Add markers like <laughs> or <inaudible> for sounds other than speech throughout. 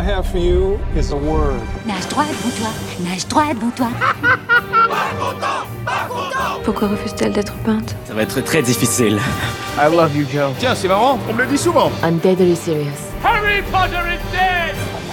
I have for you is a word. Nage droit devant toi, nage droit devant toi. Pourquoi refuse-t-elle d'être peinte? Ça va être très difficile. I love you, Joe. Tiens, c'est marrant, on me le dit souvent. I'm deadly serious. Harry Potter is dead!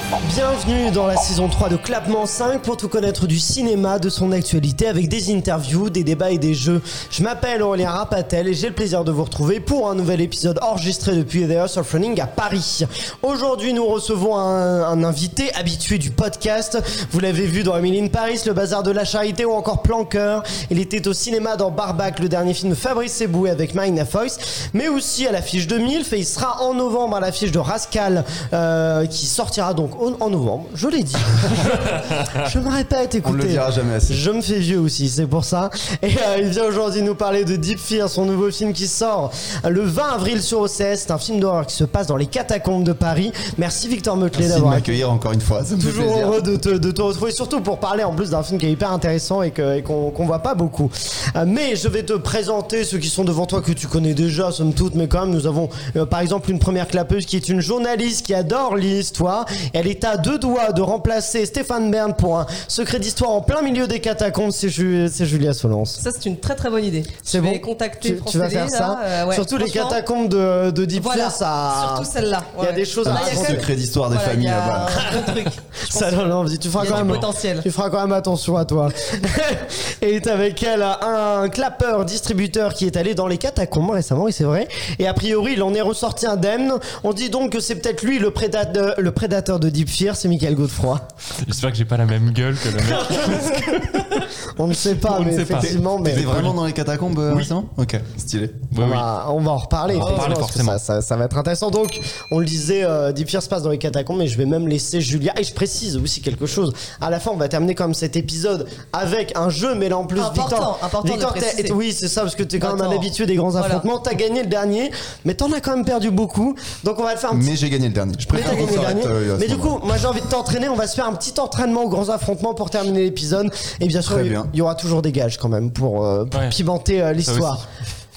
Bienvenue dans la saison 3 de Clapement 5 pour tout connaître du cinéma, de son actualité avec des interviews, des débats et des jeux. Je m'appelle Aurélien Rapatel et j'ai le plaisir de vous retrouver pour un nouvel épisode enregistré depuis The House of Running à Paris. Aujourd'hui, nous recevons un, invité habitué du podcast. Vous l'avez vu dans Emily in Paris, Le Bazar de la Charité ou encore Planqueur. Il était au cinéma dans Barbac, le dernier film de Fabrice Eboué avec Marina Foïs, mais aussi à l'affiche de Milf et il sera en novembre à l'affiche de Rascal euh, qui sortira donc en, en novembre. Je l'ai dit. <laughs> je me répète, écoutez. On ne le dira jamais assez. Je me fais vieux aussi, c'est pour ça. Et euh, il vient aujourd'hui nous parler de Deep Fear, son nouveau film qui sort le 20 avril sur OCS. C'est un film d'horreur qui se passe dans les catacombes de Paris. Merci Victor Meuclé d'avoir m'accueillir encore une fois. Ça me fait Toujours heureux de te, de te retrouver, surtout pour parler en plus d'un film qui est hyper intéressant et qu'on qu'on voit pas beaucoup. Euh, mais je vais te présenter ceux qui sont devant toi que tu connais déjà, somme toute, mais quand même, nous avons euh, par exemple une première clapeuse qui est une journaliste qui adore l'histoire. Elle est à deux doigts de remplacer Stéphane Bern pour un secret d'histoire en plein milieu des catacombes. C'est Ju- c'est Julia Solence. Ça, c'est une très très bonne idée. C'est Je bon vais contacter tu, tu vas faire là, ça euh, ouais, Surtout les catacombes de, de Deep Voilà, ça. surtout celle-là. Il y a ouais. des choses Un à même- secret d'histoire des voilà, familles là-bas. un <laughs> Ça donne envie. Tu feras quand même. potentiel. Tu feras quand même attention à toi. <laughs> et est avec elle un clapeur distributeur qui est allé dans les catacombes récemment, oui c'est vrai. Et a priori, il en est ressorti indemne. On dit donc que c'est peut-être lui le prédateur, le prédateur de Deep Fear, c'est Michael Godefroy. J'espère que j'ai pas la même gueule que le mec. <laughs> On ne sait pas, On mais sait pas. effectivement, mais. T'étais vraiment dans les catacombes euh, récemment Ok, stylé. Oui, On oui. va, on va en reparler, On effectivement, que ça, ça- ça va être intéressant. Donc, on le disait, euh, Deep Fear se passe dans les catacombes, mais je vais même laisser Julia. Et je précise aussi quelque chose. À la fin, on va terminer comme cet épisode avec un jeu, mais là en plus, Important, Victor. important Victor, oui, c'est ça, parce que t'es quand même un habitué des grands Voilà. affrontements. T'as gagné le dernier, mais t'en as quand même perdu beaucoup. Donc, on va le faire un petit Mais j'ai gagné le dernier. Je mais préfère qu'on gagné le s'arrête. dernier. euh, Mais du moment-là. Coup, moi j'ai envie de t'entraîner. On va se faire un petit entraînement aux grands affrontements pour terminer l'épisode. Et bien sûr, Très il bien. il y aura toujours des gages quand même pour, euh, pour Ouais. pimenter euh, l'histoire.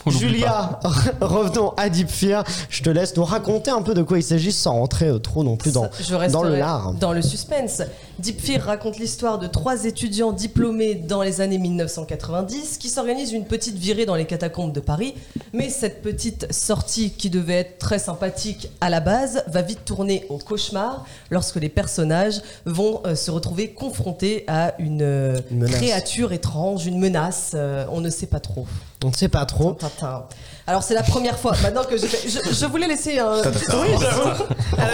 Julia, <laughs> revenons à Deep Fear. Je te laisse nous raconter un peu de quoi il s'agit sans rentrer euh, trop non plus dans, je le lard. Dans le suspense. Deep Fear raconte l'histoire de trois étudiants diplômés dans les années 1990 qui s'organisent une petite virée dans les catacombes de Paris. Mais cette petite sortie qui devait être très sympathique à la base va vite tourner au cauchemar lorsque les personnages vont euh, se retrouver confrontés à une, euh, Une créature étrange, une menace. euh, on ne sait pas trop. On ne sait pas trop. Tintin. Alors c'est la première fois. Maintenant que je je, je voulais laisser un. Oui,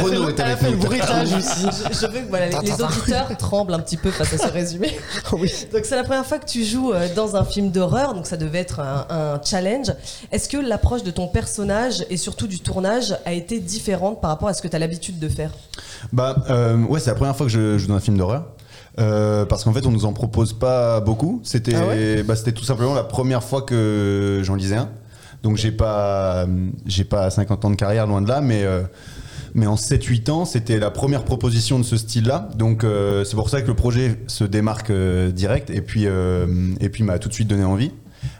Renaud est avec nous. bruitage aussi. Je, je veux que voilà, les, les auditeurs tremblent un petit peu face à ce résumé. <laughs> Oui. Donc c'est la première fois que tu joues euh, dans un film d'horreur, donc ça devait être un, un challenge. Est-ce que l'approche de ton personnage et surtout du tournage a été différente par rapport à ce que tu as l'habitude de faire? Bah euh, ouais, c'est la première fois que je joue dans un film d'horreur. Euh, parce qu'en fait, on nous en propose pas beaucoup. C'était, Ah ouais? bah, c'était tout simplement la première fois que j'en lisais un. Donc j'ai pas, j'ai pas 50 ans de carrière loin de là, mais euh, mais en 7-8 ans, c'était la première proposition de ce style-là. Donc euh, c'est pour ça que le projet se démarque euh, direct et puis euh, et puis m'a tout de suite donné envie.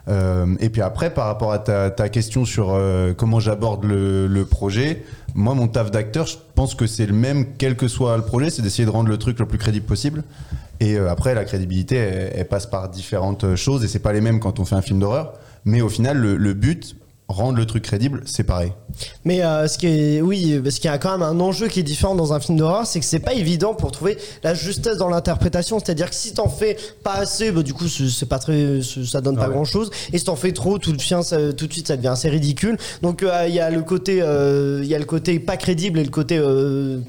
Euh, et puis après, par rapport à ta, question sur euh, comment j'aborde le, projet, moi, mon taf d'acteur, je pense que c'est le même, quel que soit le projet, c'est d'essayer de rendre le truc le plus crédible possible. Et euh, après, la crédibilité, elle, passe par différentes choses, et c'est pas les mêmes quand on fait un film d'horreur. Mais au final, le but, rendre le truc crédible, c'est pareil. Mais euh, ce qui est, oui, parce qu'il y a quand même un enjeu qui est différent dans un film d'horreur, c'est que c'est pas évident pour trouver la justesse dans l'interprétation. C'est-à-dire que si t'en fais pas assez, bah, du coup, c'est pas très, ça donne pas Ouais. grand-chose. Et si t'en fais trop, tout de suite, ça, tout de suite, ça devient assez ridicule. Donc euh, il y a le côté, euh, il y a le côté pas crédible et le côté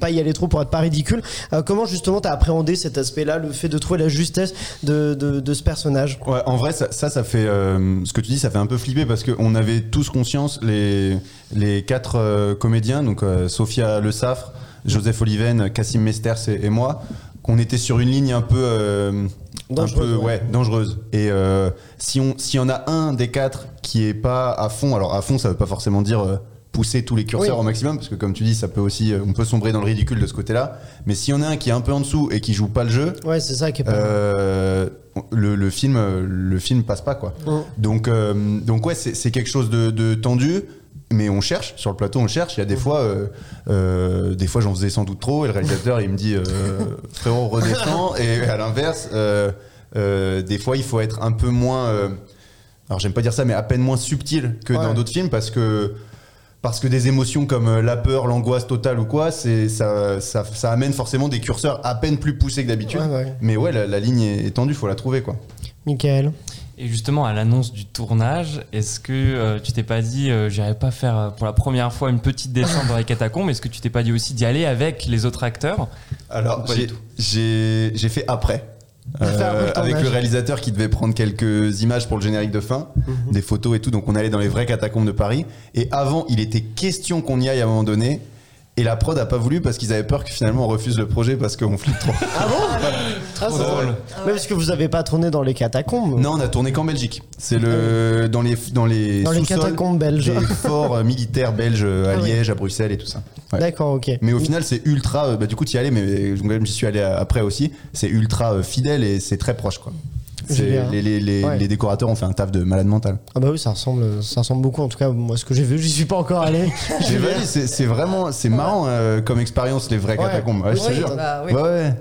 pas y aller trop pour être pas ridicule. Comment justement t'as appréhendé cet aspect-là, le fait de trouver la justesse de, de, de ce personnage? Ouais, en vrai, ça, ça, ça fait. ce que tu dis, ça fait un peu flipper parce qu'on avait tous conscience, les, les quatre euh, comédiens, donc euh, Sophia Le Saffre, Joseph Oliven, Cassim Mesters et, et moi, qu'on était sur une ligne un peu. euh, Dangereuse, un peu, ouais. ouais, dangereuse. Et euh, si on, s'il y en a un des quatre qui est pas à fond, alors à fond, ça veut pas forcément dire euh, pousser tous les curseurs Oui. au maximum, parce que comme tu dis, ça peut aussi, on peut sombrer dans le ridicule de ce côté-là. Mais s'il y en a un qui est un peu en dessous et qui joue pas le jeu, Ouais, c'est ça qui est pas. le, le film, le film passe pas quoi. Donc, donc ouais, c'est c'est quelque chose de, de tendu. Mais on cherche sur le plateau, on cherche. Il y a des fois, euh, euh, des fois j'en faisais sans doute trop et le réalisateur il me dit euh, frérot redescends et à l'inverse, euh, des fois il faut être un peu moins, alors j'aime pas dire ça, mais à peine moins subtil que Ouais. dans d'autres films parce que parce que des émotions comme la peur, l'angoisse totale ou quoi, c'est ça, ça, ça amène forcément des curseurs à peine plus poussés que d'habitude. Ouais, ouais. Mais ouais, la, la ligne est tendue, faut la trouver quoi. Michael. Et justement, à l'annonce du tournage, est-ce que euh, tu t'es pas dit, euh, j'irai pas faire euh, pour la première fois une petite descente dans les catacombes Est-ce que tu t'es pas dit aussi d'y aller avec les autres acteurs? Alors, j'ai- fait après. Euh, avec le réalisateur qui devait prendre quelques images pour le générique de fin, Mhm. des photos et tout. Donc on allait dans les vraies catacombes de Paris. Et avant, il était question qu'on y aille à un moment donné. Et la prod a pas voulu parce qu'ils avaient peur que finalement on refuse le projet parce qu'on flippe trop. Ah bon Ah, c'est drôle. drôle. Mais parce que vous avez pas tourné dans les catacombes. non, on a tourné qu'en Belgique. C'est le dans les dans les Dans les sous-sols catacombes belges. des forts euh, militaires belges euh, à Ah oui. Liège, à Bruxelles et tout ça. Ouais. D'accord, ok. Mais au final, c'est ultra. euh, Bah, du coup, tu y allais, mais euh, même j'y suis allé euh, après aussi. C'est ultra euh, fidèle et c'est très proche, quoi. C'est- Génial. Les, les, les, Ouais. les décorateurs ont fait un taf de malade mental. Ah bah oui, ça ressemble, ça ressemble beaucoup. En tout cas, moi, ce que j'ai vu, j'y suis pas encore allé. <laughs> J'ai validé, <laughs> c'est c'est vraiment, c'est marrant euh, comme expérience les vraies Ouais. catacombes. Ouais, je te Oui, jure. bah oui. Ouais, ouais.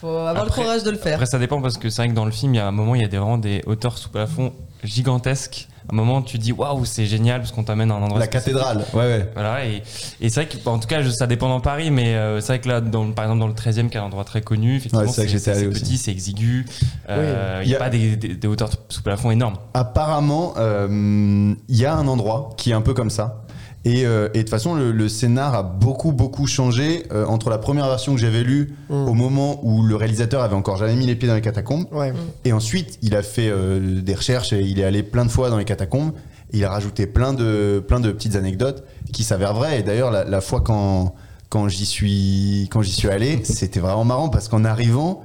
Faut avoir Après- le courage de le faire. Après, ça dépend parce que c'est vrai que dans le film, il y a un moment, il y a des, vraiment des hauteurs sous plafond gigantesques. À un moment, tu dis waouh, c'est génial parce qu'on t'amène à un endroit. La cathédrale. Ouais, ouais. Voilà, et, et c'est vrai que, en tout cas, je- ça dépend dans Paris, mais euh, c'est vrai que là, dans, par exemple, dans le 13e, qui est un endroit très connu, effectivement, Ouais, c'est petit, c'est exigu, euh, il y n'y a- a pas des, des- des hauteurs sous plafond énormes. Apparemment, euh, il y a un endroit qui est un peu comme ça. Et, euh, et de toute façon, le, le scénar a beaucoup, beaucoup changé euh, entre la première version que j'avais lue Mm. au moment où le réalisateur avait encore jamais mis les pieds dans les catacombes. Ouais. Et ensuite, il a fait euh, des recherches et il est allé plein de fois dans les catacombes. Et il a rajouté plein de, plein de petites anecdotes qui s'avèrent vraies. Et d'ailleurs, la, la fois quand, quand j'y suis, quand j'y suis allé, c'était vraiment marrant parce qu'en arrivant,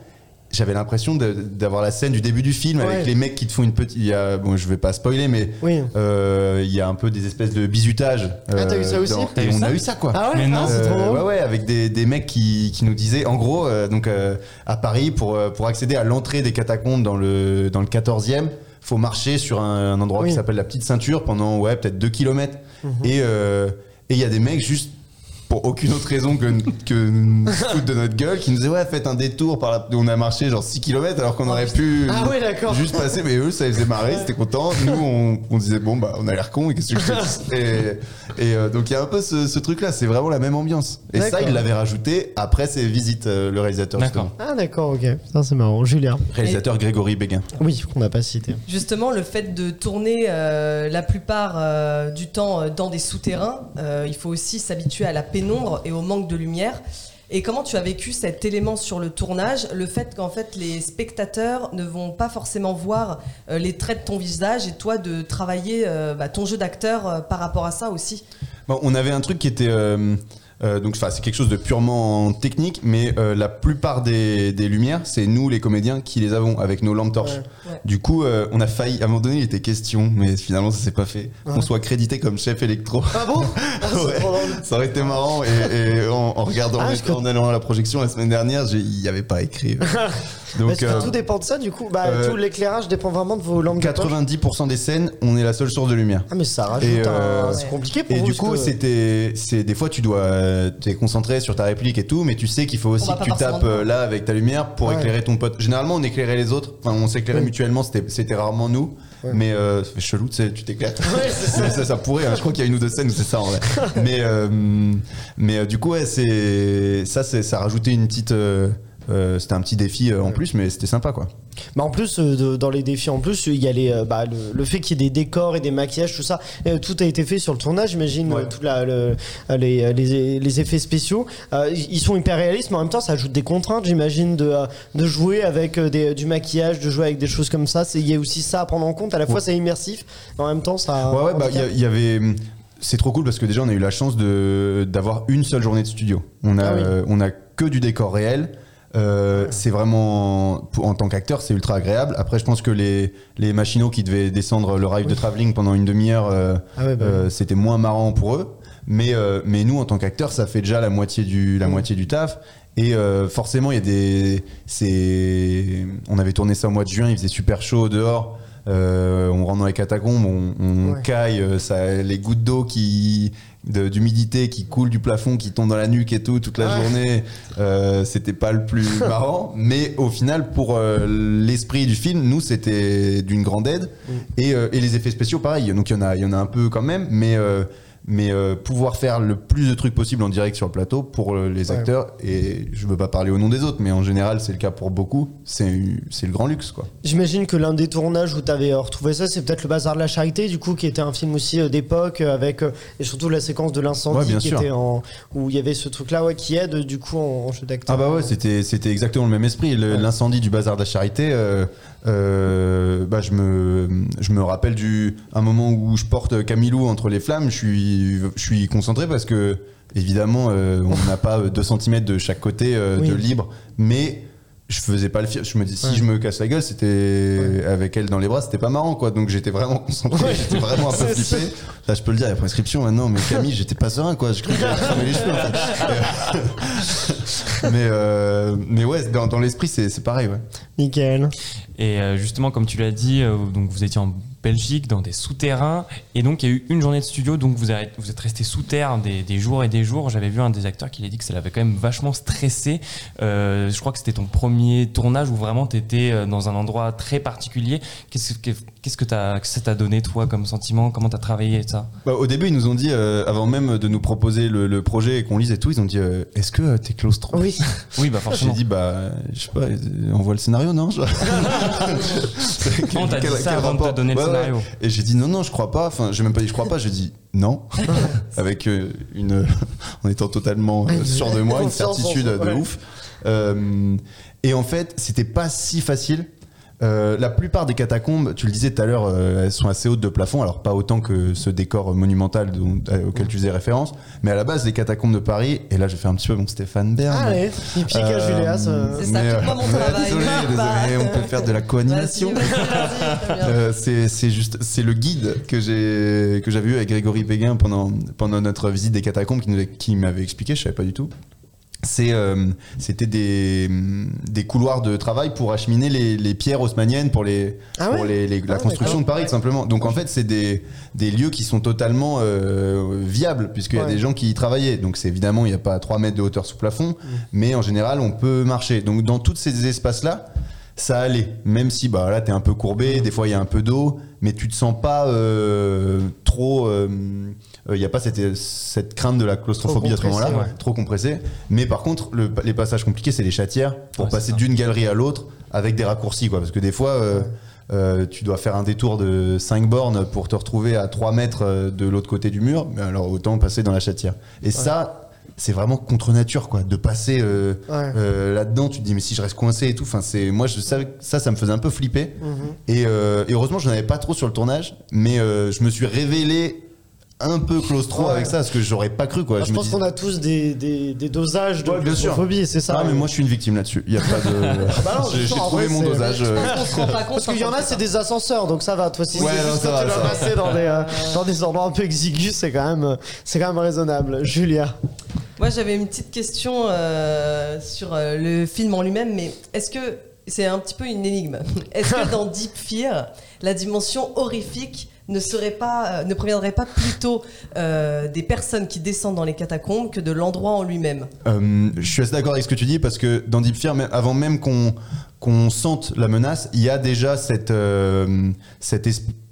j'avais l'impression d'avoir la scène du début du film Ouais. avec les mecs qui te font une petite. il y a- bon, je vais pas spoiler, mais Oui. euh, il y a un peu des espèces de bisutage. Ah, t'as eu ça aussi dans- T'as Et eu on ça a eu ça, quoi. Ah ouais Mais non, Ah, c'est Euh, trop drôle. ouais, ouais, avec des, des mecs qui, qui nous disaient, en gros, euh, donc euh, à Paris, pour, euh, pour accéder à l'entrée des catacombes dans le, dans le 14e, faut marcher sur un, un endroit Oui. qui s'appelle la Petite Ceinture pendant ouais, peut-être 2 km. Et euh, et il y a des mecs juste pour aucune autre raison que, que nous <laughs> foutre de notre gueule qui nous disaient ouais faites un détour par là on a marché genre 6 km alors qu'on aurait pu Ah ouais, juste passer mais eux ça les faisait marrer c'était content nous on, on disait bon bah on a l'air con et qu'est-ce que je <laughs> et, et euh, donc il y a un peu ce, ce truc là c'est vraiment la même ambiance et ça il l'avait rajouté après ses visites euh, le réalisateur D'accord. justement. Ah d'accord, ok. Ça c'est marrant. Julien. réalisateur Grégory Béguin Oui, qu'on n'a pas cité. Justement, le fait de tourner euh, la plupart euh, du temps dans des souterrains, euh, il faut aussi s'habituer à la pénombre et au manque de lumière. Et comment tu as vécu cet élément sur le tournage, le fait qu'en fait les spectateurs ne vont pas forcément voir euh, les traits de ton visage et toi de travailler euh, bah, ton jeu d'acteur euh, par rapport à ça aussi? On avait un truc qui était. Euh, donc, enfin, c'est quelque chose de purement technique, mais euh, la plupart des, des lumières, c'est nous, les comédiens, qui les avons avec nos lampes torches. Ouais. Ouais. Du coup, euh, on a failli. À un moment donné, il était question, mais finalement, ça s'est pas fait. Qu'on soit crédité comme chef électro. Ah bon? <laughs> Ah. Ça aurait été marrant. Et, et en, en regardant, Ah, en, allant à la projection la semaine dernière, il n'y avait pas écrit. <laughs> Donc, Parce que euh, tout dépend de ça, du coup. Bah, euh, tout l'éclairage dépend vraiment de vos lampes de poche. 90% des scènes, on est la seule source de lumière. Ah mais ça rajoute Et, un... euh, C'est compliqué pour Et vous. du coup, que- c'était, c'est des fois tu dois, t'es concentré sur ta réplique et tout, mais tu sais qu'il faut aussi que tu tapes là avec ta lumière pour Ouais. éclairer ton pote. Généralement, on éclairait les autres. Enfin, on s'éclairait Oui. mutuellement. C'était, c'était rarement nous. Ouais. Mais euh, chelou, tu sais, tu. Ouais, c'est ça. Mais ça, ça pourrait. hein. Je crois qu'il y a une ou deux scènes où c'est ça en vrai. mais euh, mais euh, du coup, ouais, c'est ça, ça rajoutait une petite. euh, euh, c'était un petit défi euh, en plus, mais c'était sympa quoi. Mais en plus, euh, de- dans les défis, en plus, il y a les, bah, le, le fait qu'il y ait des décors et des maquillages, tout ça. tout a été fait sur le tournage, j'imagine. Ouais. tout la- le- les, les, les effets spéciaux. Ils sont hyper réalistes, mais en même temps, ça ajoute des contraintes, j'imagine, de, de jouer avec des- du maquillage, de jouer avec des choses comme ça. Il y a aussi ça à prendre en compte. À la fois, c'est immersif, mais en même temps, ça. Ouais, ouais, bah, il y avait. C'est trop cool parce que déjà, on a eu la chance de d'avoir une seule journée de studio. On a, Ah oui. euh, on a que du décor réel. Euh, C'est vraiment, en tant qu'acteur, c'est ultra agréable. Après, je pense que les, les machinaux qui devaient descendre le ride de travelling pendant une demi-heure, euh, Ah ouais, bah euh, c'était moins marrant pour eux. Mais, mais nous, en tant qu'acteurs, ça fait déjà la moitié du, la moitié du taf. Et forcément, il y a des. c'est- On avait tourné ça au mois de juin, il faisait super chaud dehors. on rentre dans les catacombes, on, on Ouais. caille, ça, les gouttes d'eau qui d'humidité qui coulent du plafond, qui tombent dans la nuque et tout toute la Ouais. journée. Euh, c'était pas le plus <laughs> marrant, mais au final, pour euh, l'esprit du film, nous c'était d'une grande aide. Mm. Et, euh, et les effets spéciaux, pareil. Donc il y en a, y en a un peu quand même, mais euh, mais euh, pouvoir faire le plus de trucs possible en direct sur le plateau pour euh, les Ouais. acteurs. Et je veux pas parler au nom des autres, mais en général c'est le cas pour beaucoup. C'est le grand luxe quoi. J'imagine que l'un des tournages où tu avais retrouvé ça, c'est peut-être le Bazar de la Charité, du coup, qui était un film aussi euh, d'époque, euh, avec euh, et surtout la séquence de l'incendie bien qui sûr. était en où il y avait ce truc-là, ouais, qui aide du coup en, en jeu d'acteur. Ah bah ouais, c'était c'était exactement le même esprit. Ouais. L'incendie du bazar de la charité, euh, euh, bah je me je me rappelle du un moment où je porte Camilou entre les flammes. Je suis je suis concentré parce que évidemment euh, on n'a pas 2 cm de chaque côté euh, Oui. de libre, mais je faisais pas le film. Je me dis si Ouais. je me casse la gueule, c'était avec elle dans les bras, c'était pas marrant quoi. Donc j'étais vraiment concentré, Ouais. j'étais vraiment un peu <laughs> flippé. Là je peux le dire, la prescription maintenant, mais Camille, j'étais pas serein quoi. Je croyais que j'allais les cheveux. en fait. <laughs> mais euh, mais ouais, dans, dans l'esprit c'est c'est pareil ouais. Nickel. Et euh, justement, comme tu l'as dit, euh, vous étiez en Belgique, dans des souterrains, et donc il y a eu une journée de studio, donc vous, êtes resté sous terre des, des jours et des jours. J'avais vu un des acteurs qui l'a dit que ça l'avait quand même vachement stressé. Euh, je crois que c'était ton premier tournage où vraiment tu étais dans un endroit très particulier. Qu'est-ce que, qu'est-ce que, ça t'a donné, toi, comme sentiment? Comment t'as travaillé ça? Bah, au début, ils nous ont dit, euh, avant même de nous proposer le, le projet et qu'on lise et tout, ils ont dit euh, Est-ce que euh, t'es claustro? Oui. <laughs> Oui, bah J'ai forcément. dit Bah, je sais pas, on voit le scénario, non? Je- <laughs> On t'a dit Quel- ça quel avant de te donner le ouais. scénario? Et j'ai dit non, non, je crois pas. Enfin, j'ai même pas dit je crois pas, j'ai dit non. <laughs> Avec euh, une. en étant totalement euh, sûr de moi, une certitude de ouf. Euh, et en fait, c'était pas si facile. Euh, la plupart des catacombes, tu le disais tout à l'heure, euh, elles sont assez hautes de plafond, alors pas autant que ce décor monumental dont- euh, auquel tu faisais référence, mais à la base, les catacombes de Paris, et là je faire un petit peu mon Stéphane Bern. Allez, il pique à Julia. ça. C'est ça, mais, pique-moi mon ouais, travail. <laughs> Désolé, Bah. désolé, on peut faire de la co-animation. <laughs> Euh, c'est juste c'est le guide que j'ai que j'avais eu avec Grégory Péguin pendant pendant notre visite des catacombes qui nous qui m'avait expliqué je savais pas du tout euh, c'était des des couloirs de travail pour acheminer les, les pierres haussmanniennes pour les Ah pour ouais les, les- la Ah, construction de Paris tout simplement. Donc en fait c'est des des lieux qui sont totalement euh, viables puisqu'il y a des gens qui y travaillaient. Donc c'est évidemment il n'y a pas 3 mètres de hauteur sous plafond Mm. mais en général on peut marcher. Donc dans tous ces espaces là ça allait. Même si bah là t'es un peu courbé des fois il y a un peu d'eau mais tu te sens pas euh, trop il n'y a pas cette, cette crainte de la claustrophobie Trop à ce moment-là. ouais. trop compressé mais par contre le- les passages compliqués c'est les chatières pour Ouais, passer d'une galerie à l'autre avec des raccourcis quoi. Parce que des fois euh, euh, tu dois faire un détour de 5 bornes pour te retrouver à 3 mètres euh, de l'autre côté du mur. Mais alors autant passer dans la chatière. Et ça c'est vraiment contre nature quoi de passer euh, Ouais. euh, là-dedans. Tu te dis mais si je reste coincé et tout enfin c'est moi je savais que ça ça me faisait un peu flipper. Mhm. et, euh, et heureusement je n'en avais pas trop sur le tournage mais euh, je me suis révélé un peu claustro Ouais. avec ça parce que j'aurais pas cru quoi Moi, je pense dis- qu'on a tous des, des, des dosages de Ouais, c'est ça. ah mais moi je suis une victime là-dessus il y a pas de bah non, <laughs> j'ai trouvé vrai, mon dosage euh, Parce qu'il y en a, c'est des ascenseurs, donc ça va. Toi, si Ouais, c'est non, juste ça va, tu ça passer dans des, euh, dans des endroits un peu exigus, c'est quand même, c'est quand même raisonnable. Julia. Moi, j'avais une petite question euh, sur euh, le film en lui-même, mais est-ce que c'est un petit peu une énigme <laughs> Est-ce que dans Deep Fear, la dimension horrifique ne serait pas, euh, ne proviendrait pas plutôt euh, des personnes qui descendent dans les catacombes que de l'endroit en lui-même Euh, je suis assez d'accord avec ce que tu dis parce que dans Deep Fear, avant même qu'on qu'on sente la menace, il y a déjà cette, euh, cette,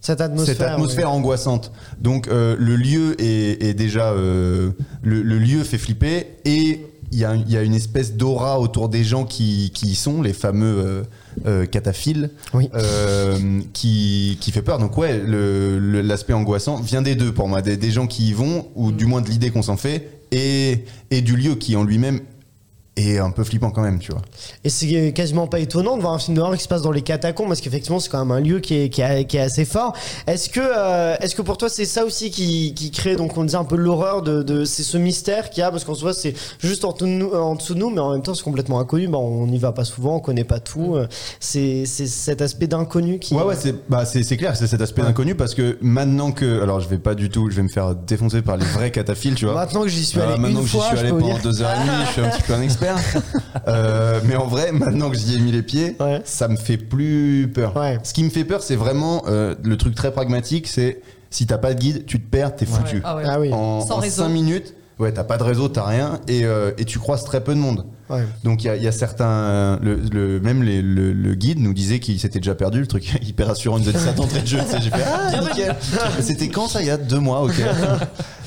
atmosphère. cette atmosphère angoissante. Donc euh, le lieu est, est déjà euh, le, le lieu fait flipper et il y a, il y a une espèce d'aura autour des gens qui, qui y sont, les fameux euh, cataphiles, Oui. euh, qui, qui fait peur. Donc ouais, l'aspect angoissant vient des deux pour moi, des, des gens qui y vont ou du moins de l'idée qu'on s'en fait et, et du lieu qui en lui-même est un peu flippant quand même, tu vois. Et c'est quasiment pas étonnant de voir un film d'horreur qui se passe dans les catacombes parce qu'effectivement c'est quand même un lieu qui est, qui est, qui est assez fort. Est-ce que, euh, est-ce que pour toi c'est ça aussi qui, qui crée donc on disait un peu l'horreur de, de c'est ce mystère qu'il y a? Parce qu'en soi c'est juste en, dessous de nous- en dessous de nous mais en même temps c'est complètement inconnu. Bah, on n'y va pas souvent, on connaît pas tout. Euh, C'est, cet aspect d'inconnu qui. Ouais, ouais, c'est bah, c'est clair, c'est cet aspect Ouais. inconnu parce que maintenant que. Alors, je vais pas du tout, je vais me faire défoncer par les vrais cataphiles, tu vois. Maintenant que j'y suis Ah, allé maintenant une que j'y suis allé pendant deux heures et demie, je suis un petit peu un expert. Euh, mais en vrai, maintenant que j'y ai mis les pieds, Ouais. ça me fait plus peur. Ouais. Ce qui me fait peur, c'est vraiment euh, le truc très pragmatique, c'est si t'as pas de guide, tu te perds, t'es foutu. Ah ouais. Ah oui. En, Sans en réseau. 5 minutes, ouais, t'as pas de réseau, t'as rien, et, euh, et tu croises très peu de monde. Ouais. Donc il y a, il y a certains, le, le- même les- le, le guide nous disait qu'il s'était déjà perdu, le truc <laughs> hyper rassurant, il nous a dit ça d'entrée de jeu, j'ai fait ah nickel. C'était quand ça Il y a deux mois, ok.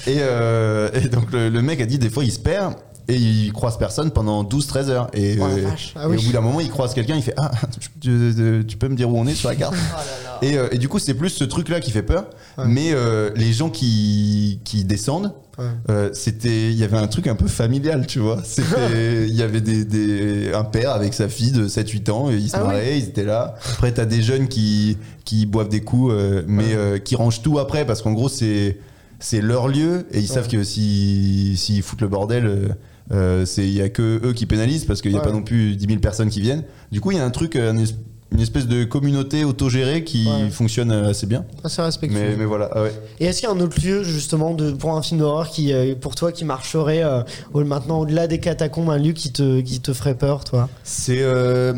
Et, euh, et donc le, le mec a dit des fois il se perd. Et il croise personne pendant 12-13 heures. Et, Oh euh. Ah et au bout d'un moment, il croise quelqu'un, il fait Ah, tu, tu- tu peux me dire où on est sur la carte <laughs> Oh là là. et, euh, et du coup, c'est plus ce truc-là qui fait peur. Ouais. Mais euh, les gens qui, qui descendent, Ouais. c'était, il y avait un truc un peu familial, tu vois. <laughs> Il y avait des, des- un père avec sa fille de 7-8 ans, et ils se Ah oui. marraient, ils étaient là. Après, t'as des jeunes qui, qui boivent des coups, mais qui rangent tout après, parce qu'en gros, c'est, c'est leur lieu, et ils savent que si, s'ils foutent le bordel, euh, c'est, il y a que eux qui pénalisent, parce qu'il n'y a Ouais. pas non plus 10 000 personnes qui viennent. Du coup, il y a un truc, une espèce de communauté autogérée qui Ouais. fonctionne euh, assez bien. Ah, c'est respectueux. Mais, mais voilà, ah ouais. Et est-ce qu'il y a un autre lieu justement de, pour un film d'horreur qui, euh, pour toi, qui marcherait euh, maintenant au-delà des catacombes, un lieu qui te, qui te ferait peur, toi? C'est. euh,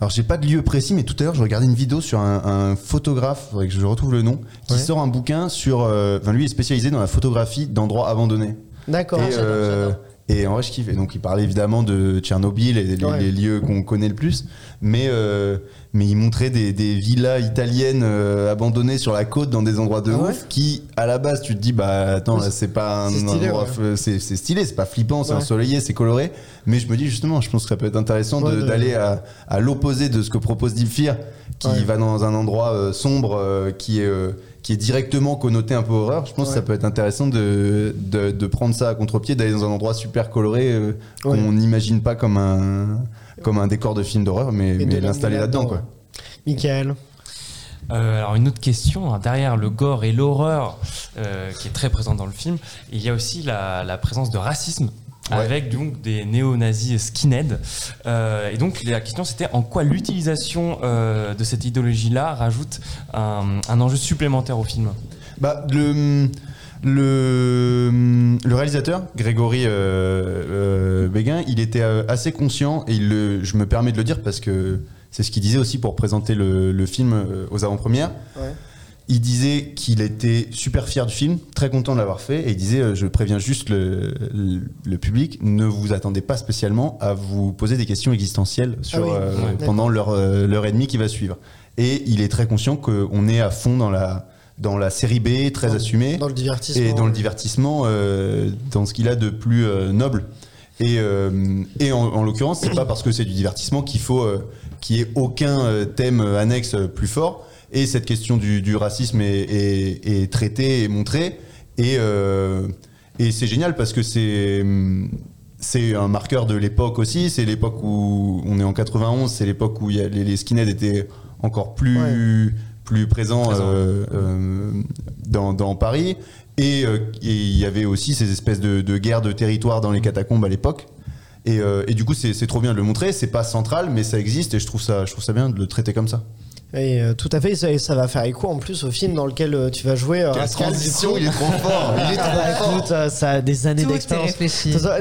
Alors, j'ai pas de lieu précis, mais tout à l'heure, je regardais une vidéo sur un, un photographe, faudrait que je retrouve le nom, qui Ouais. sort un bouquin sur. euh, Enfin, lui est spécialisé dans la photographie d'endroits abandonnés. D'accord. Et, en vrai, je kiffe. Et donc, il parlait évidemment de Tchernobyl et les, Ouais. les lieux qu'on connaît le plus. Mais, euh, mais il montrait des, des villas italiennes euh, abandonnées sur la côte dans des endroits de Ah ouf qui, à la base, tu te dis, bah attends, là, c'est pas un stylé, endroit. ouais. C'est c'est stylé, c'est pas flippant, c'est ensoleillé, c'est coloré. Mais je me dis, justement, je pense que ça peut être intéressant de- Ouais, de- d'aller à, à l'opposé de ce que propose Deep Fear, qui va dans un endroit euh, sombre, qui est. qui est directement connoté un peu horreur, je pense que ça peut être intéressant de, de, de prendre ça à contre-pied, d'aller dans un endroit super coloré euh, Ouais. qu'on n'imagine pas comme un, comme un décor de film d'horreur, mais, mais l'installer là-dedans. là-dedans, quoi. Michael. Euh, alors une autre question, hein, derrière le gore et l'horreur euh, qui est très présent dans le film, il y a aussi la, la présence de racisme Ouais. avec donc des néo-nazis skinhead. Euh, et donc la question c'était en quoi l'utilisation euh, de cette idéologie-là rajoute un, un enjeu supplémentaire au film? Bah, le, le, le réalisateur, Grégory euh, euh, Béguin, il était euh, assez conscient, et il le, je me permets de le dire parce que c'est ce qu'il disait aussi pour présenter le, le film aux avant-premières. Ouais. Il disait qu'il était super fier du film, très content de l'avoir fait, et il disait euh, Je préviens juste le, le, le public, ne vous attendez pas spécialement à vous poser des questions existentielles sur, Ah oui, euh, ouais, pendant l'heure euh, l'heure et demie qui va suivre. Et il est très conscient qu'on est à fond dans la, dans la série B, très Dans- assumée, Dans le divertissement. et dans le divertissement, dans ce qu'il a de plus noble. Et, euh, et en, en l'occurrence, c'est pas parce que c'est du divertissement qu'il faut euh, qu'il y ait aucun euh, thème annexe plus fort. Et cette question du, du racisme est, est- est traitée et montrée. Et, euh, et c'est génial parce que c'est c'est un marqueur de l'époque aussi. C'est l'époque où on est en 91. C'est l'époque où il y a, les, les skinheads étaient encore plus plus présents euh, euh, dans, dans Paris. Et il y avait aussi ces espèces de, de guerres de territoire dans les catacombes à l'époque. Et, et du coup, c'est c'est trop bien de le montrer. C'est pas central, mais ça existe. Et je trouve ça, je trouve ça bien de le traiter comme ça. Et euh, tout à fait, ça, et ça va faire écho en plus au film dans lequel euh, tu vas jouer. euh, Quelle Rascal, transition, il est trop fort. <laughs> Il est trop bah, fort. écoute, euh, ça a des années d'expérience.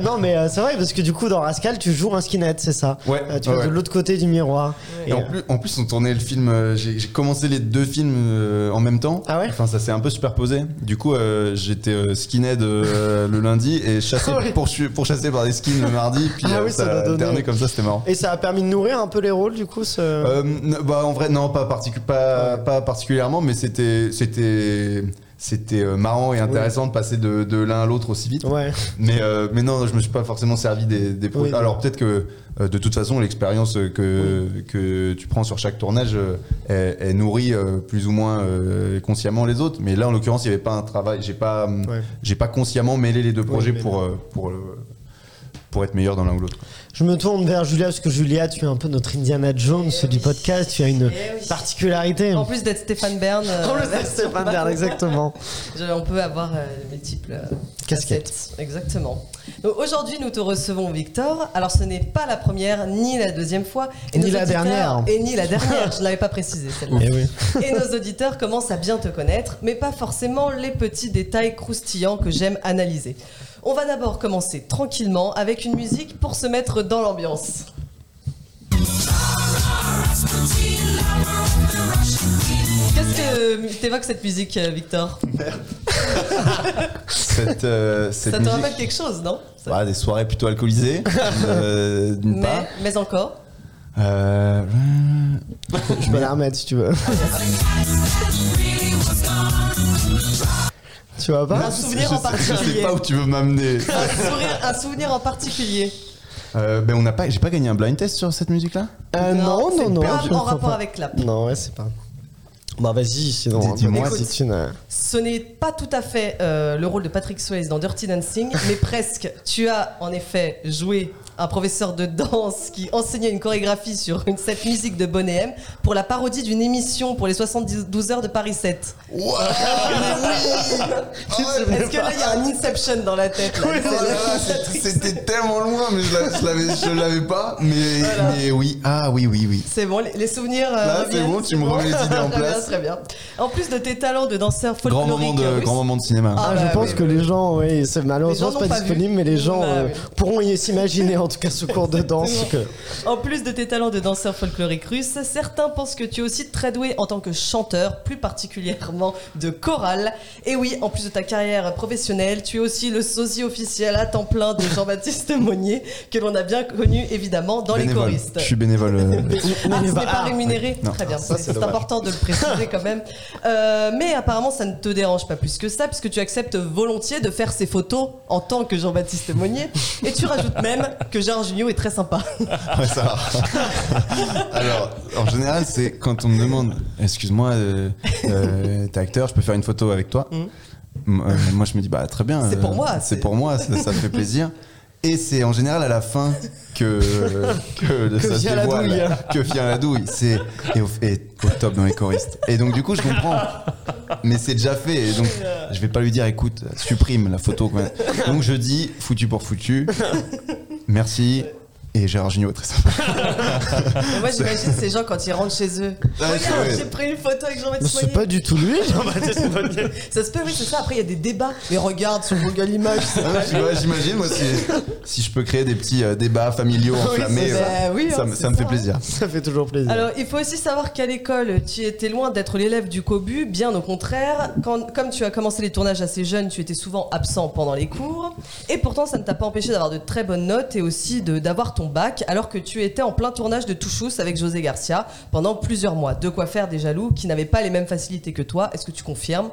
Non, mais euh, c'est vrai, parce que du coup, dans Rascal, tu joues un skinhead, c'est ça Ouais, Euh, Tu ouais, vas de l'autre côté du miroir. Et en plus, en plus, on tournait le film. euh, J'ai commencé les deux films euh, en même temps. Ah ouais Enfin, ça s'est un peu superposé. Du coup, euh, j'étais euh, skinhead euh, le lundi et chassé Ah <laughs> ouais. pourchu- pourchassé par des skins le mardi. Puis Ah euh, oui, ça ça donner. alterné comme ça, c'était marrant. Et ça a permis de nourrir un peu les rôles, du coup ce... Euh, bah en vrai non pas particu- pas, pas particulièrement mais c'était c'était c'était euh, marrant et intéressant de passer de, de l'un à l'autre aussi vite. Ouais. mais euh, mais non je me suis pas forcément servi des, des Oui. alors peut-être que euh, de toute façon l'expérience que que tu prends sur chaque tournage elle, elle nourrit plus ou moins consciemment les autres. Mais là en l'occurrence il y avait pas un travail j'ai pas Ouais. j'ai pas consciemment mêlé les deux projets pour pour pour être meilleur dans l'un ou l'autre Je me tourne vers Julia, parce que Julia, tu es un peu notre Indiana Jones Eh du podcast, tu as une Eh oui. particularité. En plus d'être Stéphane Bern, euh, En plus, c'est Stéphane Bern, exactement. on peut avoir euh, multiples euh, Casquettes. Exactement. Donc aujourd'hui, nous te recevons Victor. Alors ce n'est pas la première ni la deuxième fois. Ni nos la dernière. Et ni la dernière, <laughs> je ne l'avais pas précisé celle-là. Eh oui. Et nos auditeurs commencent à bien te connaître, mais pas forcément les petits détails croustillants que j'aime analyser. On va d'abord commencer tranquillement avec une musique pour se mettre dans l'ambiance. Qu'est-ce que t'évoques cette musique, euh, Victor? Cette, euh, cette Ça te musique- rappelle quelque chose, non? Ça- Bah, des soirées plutôt alcoolisées, <laughs> euh, mais, mais encore? Euh, Je peux la remettre si tu veux. Tu Un pas souvenir je, en sais, je sais particulier. pas où tu veux m'amener. Un, sourire- un souvenir en particulier. Euh, ben on n'a pas, j'ai pas gagné un blind test sur cette musique-là? Euh, Non, c'est non, non. pas je en crois rapport pas. avec Clap. Non, ouais, c'est pas. Bah vas-y, sinon. hein, Dis-moi si si- tu n'as- Ce n'est pas tout à fait euh, le rôle de Patrick Swayze dans Dirty Dancing, mais <laughs> presque. Tu as en effet joué un professeur de danse qui enseignait une chorégraphie sur une, cette musique de Bonnet M pour la parodie d'une émission pour les 72 heures de Paris 7. Est-ce que là il y a un Inception dans la tête Oh C'était tellement loin, mais je je <laughs> l'avais, pas. Mais, Voilà. mais oui, ah oui, oui, oui. C'est bon, les, les souvenirs. euh, Là, c'est bon, tu me remets les idées en <laughs> Très bien, place. très bien. En plus de tes talents de danseur Grand folklorique moment de, russe, grand moment de cinéma. Ah, Ah, bah, je pense oui, que oui. les gens, oui, c'est malheureusement pas pas disponible, vu. mais les gens Bah, euh, oui. pourront y s'imaginer en tout cas ce cours de danse. que- En plus de tes talents de danseur folklorique russe, certains pensent que tu es aussi très doué en tant que chanteur, plus particulièrement de chorale. Et oui, en plus de ta carrière professionnelle, tu es aussi le sosie officiel à temps plein de Jean-Baptiste <laughs> Monnier, que l'on a bien connu évidemment dans les choristes. Je suis bénévole. euh, <laughs> Ah, ce n'est pas Ah, rémunéré Très bien, c'est important de le préciser quand même. Euh, mais apparemment, ça ne te dérange pas plus que ça, puisque tu acceptes volontiers de faire ces photos en tant que Jean-Baptiste Monnier. Et tu rajoutes même que Gérard Jugnot est très sympa. <laughs> Ouais, ça va. Alors, en général, c'est quand on me demande, excuse-moi, euh, euh, t'es acteur, je peux faire une photo avec toi. M- euh, moi, je me dis, bah très bien. Mm. C'est pour moi, C'est pour moi, ça, ça me fait plaisir. Et c'est en général à la fin que, <laughs> que, ça se la dévoile, que vient la douille. C'est et au, et au top dans les choristes. Et donc du coup, je comprends. Mais c'est déjà fait. Et donc, je vais pas lui dire, écoute, supprime la photo. quand même. Donc je dis, foutu pour foutu. Merci. Et Gérard Jugnot, très sympa. <laughs> Moi, j'imagine ces gens quand ils rentrent chez eux. Regarde, j'ai pris une photo avec Jean-Baptiste C'est pas du tout lui, <laughs> Jean-Baptiste. Ça se peut, oui, c'est ça. Après, il y a des débats. Mais regarde sur Google Images. c'est Ah, pas tu vois, J'imagine, moi, si, si je peux créer des petits euh, débats familiaux enflammés, euh, ça. oui, ça, hein, me- ça me fait plaisir. Ça fait toujours plaisir. Alors, il faut aussi savoir qu'à l'école, tu étais loin d'être l'élève du cobu, bien au contraire. Quand, comme tu as commencé les tournages assez jeune, tu étais souvent absent pendant les cours. Et pourtant, ça ne t'a pas empêché d'avoir de très bonnes notes et aussi d'avoir ton bac, alors que tu étais en plein tournage de Touchous avec José Garcia pendant plusieurs mois. De quoi faire des jaloux qui n'avaient pas les mêmes facilités que toi. Est-ce que tu confirmes?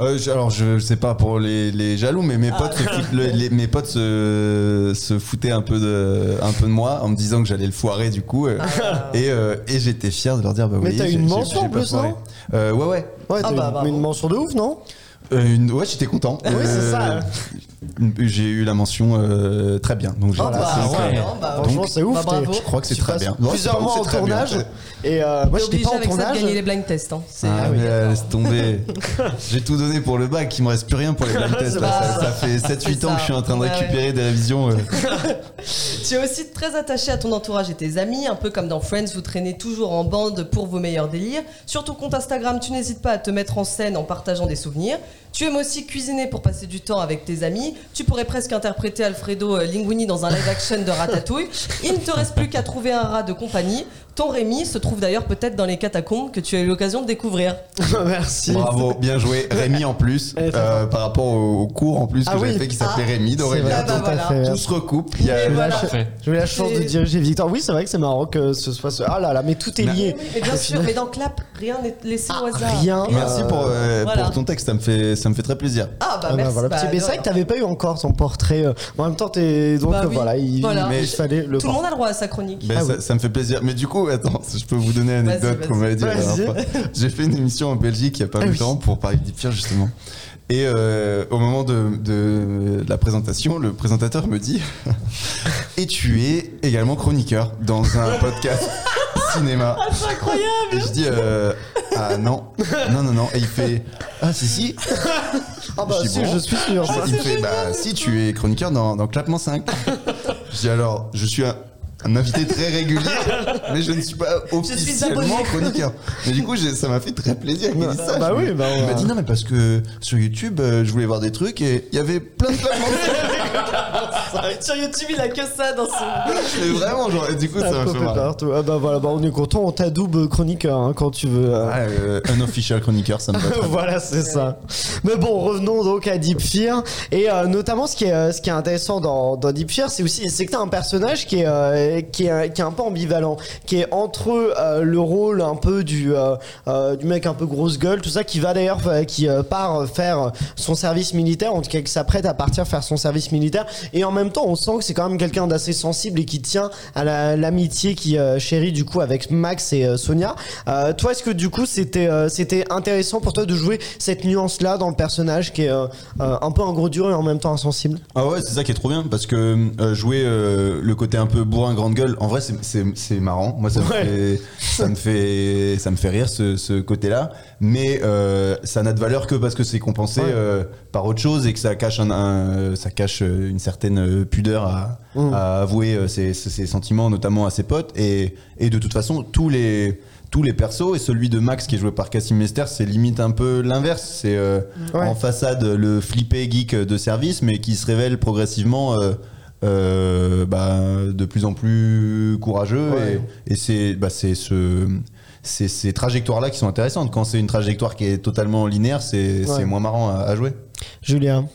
Euh, je- alors, je sais pas pour les, les jaloux, mais mes potes, se, foutent- le- les- mes potes se, se foutaient un peu, de, un peu de moi en me disant que j'allais le foirer du coup. euh, <laughs> Et, euh, et j'étais fier de leur dire, bah Mais t'as une mention en plus, non? Euh, Ouais, ouais. Ouais, Ah bah, eu bravo. une mention de ouf, non? Euh, une- ouais, j'étais content. Oui, c'est ça. une- J'ai eu la mention euh, très bien. Donc, j'ai Oh, bah, ouais, euh, non, bah, Franchement, c'est ouf. bah, je crois que c'est très bien. Plusieurs mois en bien. tournage. Et euh, moi, j'étais pas en avec tournage. gagner les blind tests. Hein. C'est- Ah, ah oui, mais, euh, d'accord. laisse tomber. <laughs> J'ai tout donné pour le bac, il me reste plus rien pour les blind <laughs> tests. là. Ça, ça fait 7-8 c'est ans ça. que je suis en train de Ouais, récupérer des révisions. euh. <laughs> Tu es aussi très attaché à ton entourage et tes amis, un peu comme dans Friends, vous traînez toujours en bande pour vos meilleurs délires. Sur ton compte Instagram, tu n'hésites pas à te mettre en scène en partageant des souvenirs. Tu aimes aussi cuisiner pour passer du temps avec tes amis. Tu pourrais presque interpréter Alfredo euh, Linguini dans un live action de Ratatouille. Il ne te reste plus qu'à trouver un rat de compagnie. Ton Rémi se trouve d'ailleurs peut-être dans les catacombes que tu as eu l'occasion de découvrir. <laughs> Merci. Bravo, bien joué. Rémi en plus, très euh, par rapport au, au cours en plus Ah que j'avais oui. fait qui s'appelait Ah. Rémi d'Aurélien. Ah bah tout à voilà. fait. Tout se recoupe. Il y a- voilà. J'ai eu la chance de diriger Victor. Oui, c'est vrai que c'est marrant que ce soit ce. Ah là là, mais tout est lié. Mais bien sûr, mais dans Clap, rien n'est laissé au hasard. Ah, rien. Merci Euh, pour, euh, voilà. pour ton texte, ça me fait, ça me fait très plaisir. Ah bah Ah bah merci. voilà, bah, c'est vrai que t'avais pas eu encore ton portrait. euh, En même temps, t'es donc Bah oui. voilà, il, fallait le Tout le monde a le droit à sa chronique. Ah ça me fait plaisir. Mais du coup, attends, je peux vous donner une anecdote qu'on m'avait dit. J'ai fait une émission en Belgique il y a pas Ah oui. longtemps pour parler Fear, justement. Et euh, au moment de, de la présentation, le présentateur me dit <laughs> Et tu es également chroniqueur dans un <laughs> podcast cinéma. C'est incroyable. Et je dis euh, Ah non, non, non, non. Et il fait Ah si, si. Ah bah Je si, bon. je suis sûr. ça. Il me fait Bah si, tu es chroniqueur dans, dans Clapement 5. Je dis alors, je suis un. Un invité très régulier, <laughs> mais je ne suis pas officiellement chroniqueur. Mais du coup, ça m'a fait très plaisir qu'il dise ça. Bah oui, bah Il m'a dit non, mais parce que sur YouTube, euh, je voulais voir des trucs et il y avait plein de <laughs> claquements. Sur YouTube, il a que ça dans son. Vraiment, genre, et du coup, ça m'a fait marrer. partout. Ah bah voilà, bah on est content, on t'adoube chroniqueur hein, quand tu veux. euh. Ouais, euh, un official chroniqueur, ça me va très bien. <laughs> voilà, c'est ça. Mais bon, revenons donc à Deep Fear. Et euh, notamment, ce qui est, euh, ce qui est intéressant dans, dans Deep Fear, c'est aussi c'est que t'as un personnage qui est, euh, qui, est, qui est un peu ambivalent, qui est entre euh, le rôle un peu du, euh, euh, du mec un peu grosse gueule, tout ça, qui va d'ailleurs, euh, qui euh, part faire son service militaire, en tout cas qui s'apprête à partir faire son service militaire. Et en même temps, on sent que c'est quand même quelqu'un d'assez sensible et qui tient à la- l'amitié qui euh, chérit du coup avec Max et euh, Sonia. Euh, toi, est-ce que du coup c'était c'était intéressant pour toi de jouer cette nuance là dans le personnage qui est un peu un gros dur et en même temps insensible? Ah ouais, c'est ça qui est trop bien parce que jouer le côté un peu bourrin, grande gueule, en vrai, c'est- c'est c'est marrant. Moi, ça me, fait, ça me fait ça me fait rire ce, ce côté-là, mais euh, ça n'a de valeur que parce que c'est compensé Ouais. euh, par autre chose et que ça cache un, un- ça cache une certaine euh, pudeur à, Mm. à avouer euh, ses, ses- ses sentiments, notamment à ses potes. Et, et de toute façon, tous les tous les persos et celui de Max qui est joué par Cassim Lester, c'est limite un peu l'inverse. C'est euh, Ouais. en façade le flippé geek de service, mais qui se révèle progressivement euh, euh, bah, de plus en plus courageux. Ouais. Et, et c'est bah, c'est ce c'est ces trajectoires-là qui sont intéressantes. Quand c'est une trajectoire qui est totalement linéaire, c'est Ouais. c'est moins marrant à, à jouer. Julien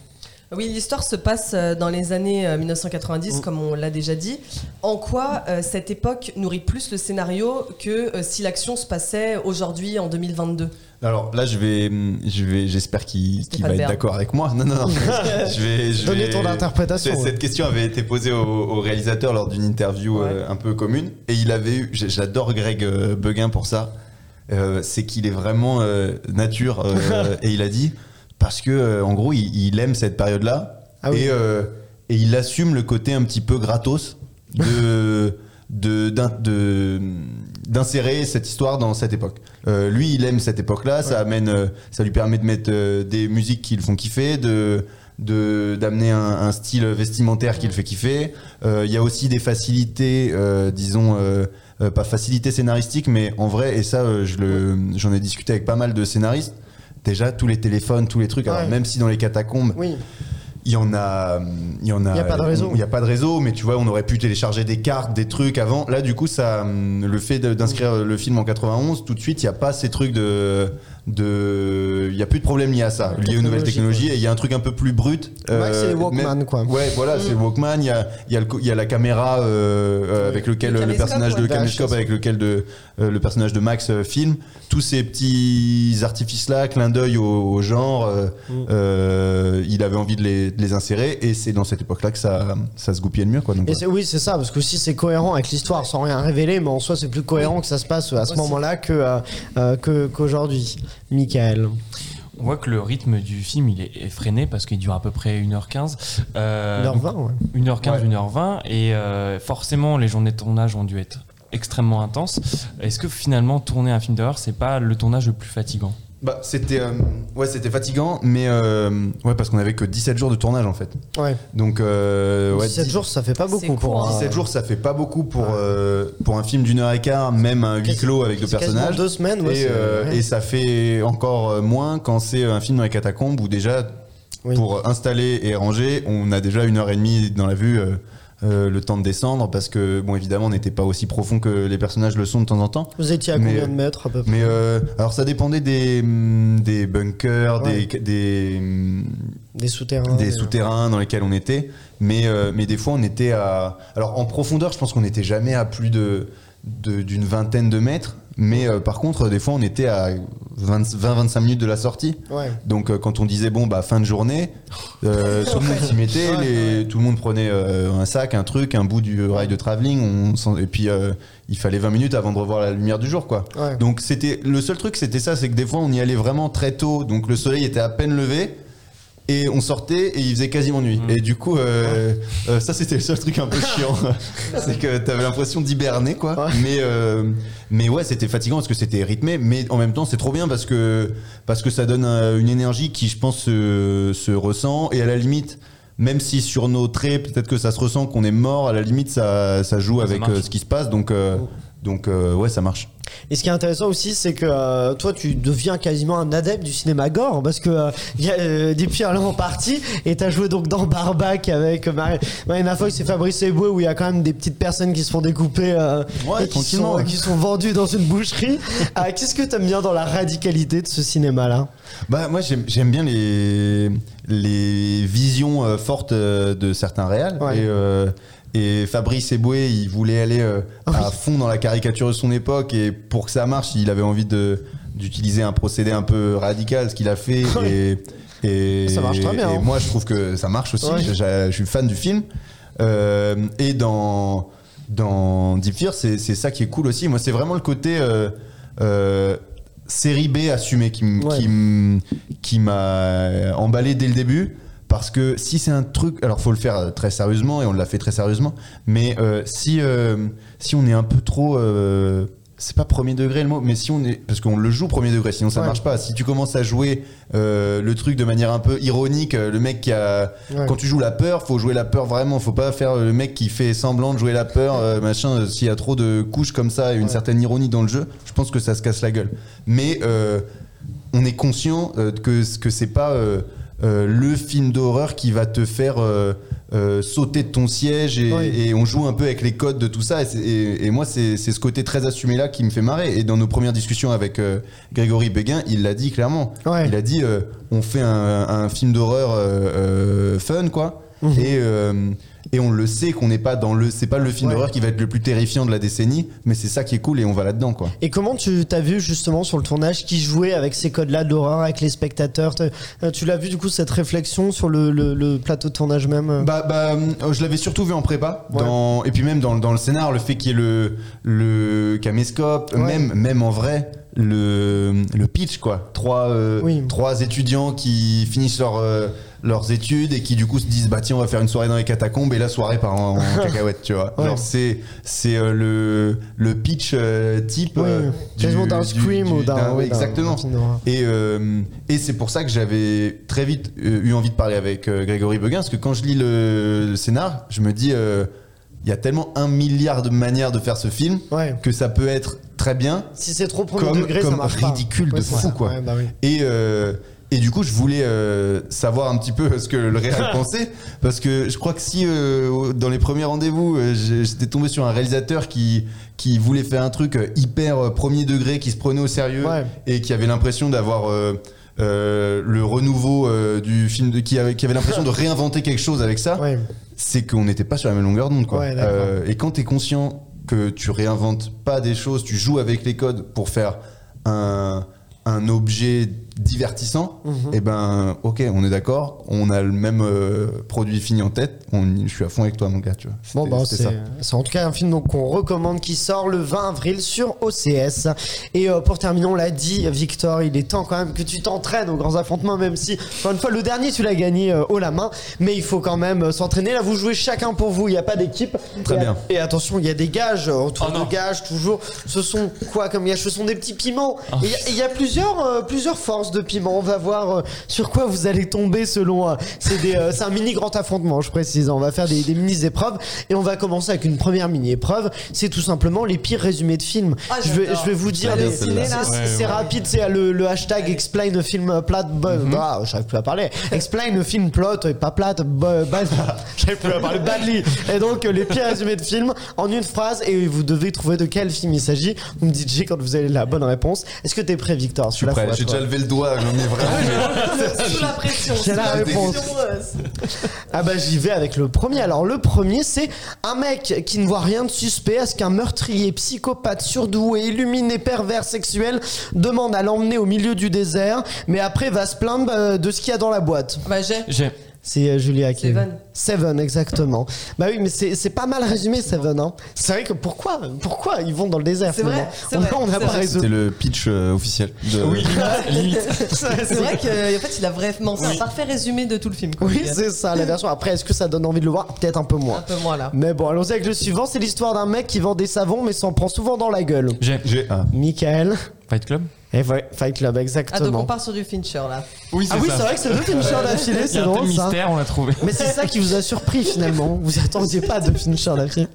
Oui, l'histoire se passe euh, dans les années euh, 1990, comme on l'a déjà dit. En quoi euh, cette époque nourrit plus le scénario que euh, si l'action se passait aujourd'hui, en 2022 Alors là, je vais, je vais, j'espère qu'il va être d'accord avec moi. <laughs> Non, non, non. <laughs> je vais, je Donnez vais- ton interprétation, Cette- ouais. Cette question avait été posée au, au réalisateur lors d'une interview Ouais. euh, un peu commune, et il avait eu. J'adore Greg euh, Beguin pour ça. Euh, c'est qu'il est vraiment euh, nature, euh, <laughs> et il a dit parce que euh, en gros, il, il aime cette période-là, Ah oui. et, euh, et il assume le côté un petit peu gratos de <laughs> de d'in- de- d'insérer cette histoire dans cette époque. Euh, lui, il aime cette époque-là. Ça amène, ça lui permet de mettre des musiques qui le font kiffer, de d'amener un, un style vestimentaire qui le fait kiffer. Euh, Il y a aussi des facilités, euh, disons. pas facilité scénaristique, mais en vrai, et ça, je le, j'en ai discuté avec pas mal de scénaristes. Déjà, tous les téléphones, tous les trucs. Alors, Ouais. même si dans les catacombes, Oui. il y en a, il y en a. Il y a pas de réseau. Il y a pas de réseau, mais tu vois, on aurait pu télécharger des cartes, des trucs avant. Là, du coup, ça, hum, le fait d'inscrire le film en 91, tout de suite, il y a pas ces trucs de, de, il y a plus de problème lié à ça, lié aux nouvelles Technologie, technologies. Et il y a un truc un peu plus brut. Ouais, c'est les euh, Walkman, même- quoi. Ouais, voilà, c'est le Walkman. Il y a, il y a le co- il y a la caméra euh, euh, avec lequel Le personnage de caméscope avec lequel de, euh, le personnage de Max euh, filme. Tous ces petits artifices-là, clin d'œil au, au genre, euh, euh, il avait envie de les, de les insérer et c'est dans cette époque-là que ça, ça se goupillait le mur. Quoi, donc, Et oui, c'est ça, parce que si c'est cohérent avec l'histoire, sans rien révéler, mais en soi, c'est plus cohérent que ça se passe à ce Aussi. moment-là que, euh, euh, que- qu'aujourd'hui. Michael. On voit que le rythme du film il est effréné parce qu'il dure à peu près 1h15. Euh, 1h20, ouais. 1h15, Ouais. 1h20. Et euh, forcément, les journées de tournage ont dû être extrêmement intenses. Est-ce que finalement, tourner un film d'horreur, c'est pas le tournage le plus fatigant? Bah, c'était euh, ouais, c'était fatigant, mais euh, ouais, parce qu'on avait que 17 jours de tournage en fait. Ouais. Donc, euh, ouais, 17 dix- jours, ça fait pas beaucoup pour court, un- 17 jours, ça fait pas beaucoup pour, euh, pour un film d'une heure et quart, même un huis clos avec deux personnages. deux semaines, ouais, et, c'est- euh, ouais. et ça fait encore moins quand c'est un film dans les catacombes où déjà, Oui. pour installer et ranger, on a déjà une heure et demie dans la vue. Euh, le temps de descendre parce que bon évidemment on n'était pas aussi profond que les personnages le sont de temps en temps Vous étiez à Mais, combien de mètres à peu près mais euh, alors ça dépendait des, hum, des bunkers Ouais. des, des, hum, Des souterrains des souterrains dans lesquels on était, mais, euh, mais des fois on était à. Alors en profondeur, je pense qu'on n'était jamais à plus de- d'une vingtaine de mètres, mais euh, par contre, des fois on était à 20-25 minutes de la sortie. Ouais. Donc euh, quand on disait bon bah fin de journée, euh, <laughs> tout le monde s'y mettait, les- tout le monde prenait euh, un sac, un truc, un bout du rail de travelling, on s'en- et puis euh, il fallait 20 minutes avant de revoir la lumière du jour quoi. Ouais. Donc c'était le seul truc c'était ça, c'est que des fois on y allait vraiment très tôt, donc le soleil était à peine levé. Et on sortait et il faisait quasiment nuit. Mm. Et du coup, euh, euh, ça c'était le seul truc un peu <laughs> chiant. c'est que t'avais l'impression d'hiberner quoi. Ouais. Mais, euh, mais ouais, c'était fatigant parce que c'était rythmé. Mais en même temps, c'est trop bien parce que, parce que ça donne euh, une énergie qui, je pense, se, se ressent. Et à la limite, même si sur nos traits, peut-être que ça se ressent qu'on est mort, à la limite, ça, ça joue Ça avec euh, ce qui se passe. Donc, euh, donc euh, ouais, ça marche. Et ce qui est intéressant aussi, c'est que euh, toi, tu deviens quasiment un adepte du cinéma gore, parce que euh, y a euh, Fear là en partie, et t'as joué donc dans Barbac avec Mar- Marina Foïs et Fabrice Eboué, où il y a quand même des petites personnes qui se font découper euh, Ouais, et qui sont, ouais. qui sont vendues dans une boucherie. <laughs> Qu'est-ce que t'aimes bien dans la radicalité de ce cinéma-là? Bah moi j'aime bien les les visions fortes de certains réals Ouais. et et Fabrice Eboué, il voulait aller euh, à fond dans la caricature de son époque et pour que ça marche, il avait envie d'utiliser un procédé un peu radical, ce qu'il a fait <laughs> et et, Ça marche très bien, et hein. moi je trouve que ça marche aussi. Ouais. Je, je- je suis fan du film Euh, et dans dans Deep Fear, c'est ça qui est cool aussi. Moi, c'est vraiment le côté euh, série B assumé qui m- Ouais. qui m- qui m'a emballé dès le début. Parce que si c'est un truc, alors faut le faire très sérieusement et on l'a fait très sérieusement. Mais euh, si euh, si on est un peu trop, euh, c'est pas premier degré le mot, mais si on est, parce qu'on le joue premier degré, sinon ça Ouais. marche pas. Si tu commences à jouer euh, le truc de manière un peu ironique, euh, le mec qui a, Ouais. quand tu joues la peur, faut jouer la peur vraiment. Faut pas faire le mec qui fait semblant de jouer la peur, euh, machin. euh, S'il y a trop de couches comme ça et une Ouais. certaine ironie dans le jeu, je pense que ça se casse la gueule. Mais euh, on est conscient euh, que que c'est pas euh, le film d'horreur qui va te faire euh, euh, sauter de ton siège et, Oui. et on joue un peu avec les codes de tout ça et, c'est- et- et moi c'est ce côté très assumé là qui me fait marrer et dans nos premières discussions avec Grégory Béguin il l'a dit clairement Ouais. il a dit on fait un, un film d'horreur fun quoi Mhm. et et on le sait qu'on n'est pas dans le c'est pas le film Ouais. d'horreur qui va être le plus terrifiant de la décennie mais c'est ça qui est cool et on va là dedans quoi Et comment tu t'as vu justement sur le tournage qui jouait avec ces codes-là de l'horreur, avec les spectateurs? Euh, Tu l'as vu du coup cette réflexion sur le, le- le plateau de tournage même? Bah, bah, euh, je l'avais surtout vu en prépa, Ouais. dans, et puis même dans, dans le scénar, le fait qu'il y ait le, le caméscope, Ouais. même, même en vrai, le, le pitch, quoi. Trois, euh, Oui. trois étudiants qui finissent leur, euh, leurs études et qui du coup se disent bah tiens on va faire une soirée dans les catacombes et la soirée part en, en <laughs> cacahuète tu vois Ouais. genre c'est c'est euh, le le pitch euh, type Oui, euh, quasiment d'un du- Scream du- ou d'un. d'un- exactement et, euh, et c'est pour ça que j'avais très vite eu envie de parler avec euh, Grégory Beguin, parce que quand je lis le, le scénar, je me dis, euh, il y a tellement un milliard de manières de faire ce film Ouais. que ça peut être très bien Si c'est trop premier comme, degré, ça comme marche pas. ridicule Ouais, de fou, ça. quoi. Ouais, bah oui. Et, euh, et du coup, je voulais euh, savoir un petit peu <laughs> ce que le réal <laughs> pensait, parce que je crois que si euh, dans les premiers rendez-vous, euh, j'étais tombé sur un réalisateur qui qui voulait faire un truc hyper premier degré, qui se prenait au sérieux Ouais. et qui avait l'impression d'avoir euh, le renouveau du film, de, qui avait, qui avait l'impression de <laughs> réinventer quelque chose avec ça, Ouais. c'est qu'on n'était pas sur la même longueur d'onde. quoi. Ouais, et quand tu es conscient que tu réinventes pas des choses, tu joues avec les codes pour faire un, un objet divertissant, Mhm. et ben ok, on est d'accord, on a le même euh, produit fini en tête, on, je suis à fond avec toi mon gars, tu vois. Bon, bah, c'est ça. c'est en tout cas un film donc qu'on recommande qui sort le 20 avril sur OCS. Et euh, pour terminer, on l'a dit, Victor, il est temps quand même que tu t'entraînes aux grands affrontements, même si, encore une fois, le dernier, tu l'as gagné euh, haut la main. Mais il faut quand même euh, s'entraîner. Là, vous jouez chacun pour vous, il n'y a pas d'équipe. Très Et- bien. Et attention, il y a des gages, autour Oh de gages, toujours. Ce sont quoi comme gages? Ce sont des petits piments. Oh. Il y y, a plusieurs, euh, plusieurs de piments. On va voir euh, sur quoi vous allez tomber selon. euh, c'est euh, c'est un mini grand affrontement, je précise. On va faire des, des mini épreuves et on va commencer avec une première mini épreuve. C'est tout simplement les pires résumés de films. Ah, je, vais, j'adore. je vais vous dire. C'est- Ouais, ouais. rapide, c'est le, le hashtag explain a film plot. Mhm. Ah, j'arrive plus à parler. Explain a film plot et pas plate. bad- <laughs> J'arrive plus à parler. Badly. Et donc les pires résumés de films en une phrase et vous devez trouver de quel film il s'agit. Vous me dites J quand vous avez la bonne réponse. Est-ce que t'es prêt, Victor? Je suis prêt, j'ai déjà levé le doigt, j'en ai vraiment. Sous la pression. J'ai sous la réponse. pression, euh, Ah bah j'y vais avec le premier. Alors le premier c'est un mec qui ne voit rien de suspect à ce qu'un meurtrier, psychopathe, surdoué, illuminé, pervers, sexuel demande à l'emmener au milieu du désert, mais après va se plaindre euh, de ce qu'il y a dans la boîte? Bah, j'ai. J'ai. C'est euh, Julia qui. Seven. Seven, exactement. Bah oui, mais c'est c'est pas mal résumé, Seven. Hein. C'est vrai que pourquoi Pourquoi ils vont dans le désert C'est vrai, c'est On vrai, on c'est pas. C'était le pitch euh, officiel. De... Oui, <laughs> <laughs> limite. C'est vrai qu'en fait, il a vraiment fait un parfait résumé de tout le film. quoi. Oui, c'est ça, la version. Après, est-ce que ça donne envie de le voir? Peut-être un peu un moins. peu moins là. Mais bon, allons-y avec le suivant. C'est l'histoire d'un mec qui vend des savons mais s'en prend souvent dans la gueule. J'ai. J'ai ah. Michael. Fight Club? Et ouais, Fight Club, Ah, donc exactement. on part sur du Fincher là. Oui, ah oui, c'est vrai que c'est deux Fincher d'affilée, Il y c'est a un drôle mystère, on l'a trouvé. Mais c'est ça qui vous a surpris finalement. Vous attendiez pas de Fincher d'affilée.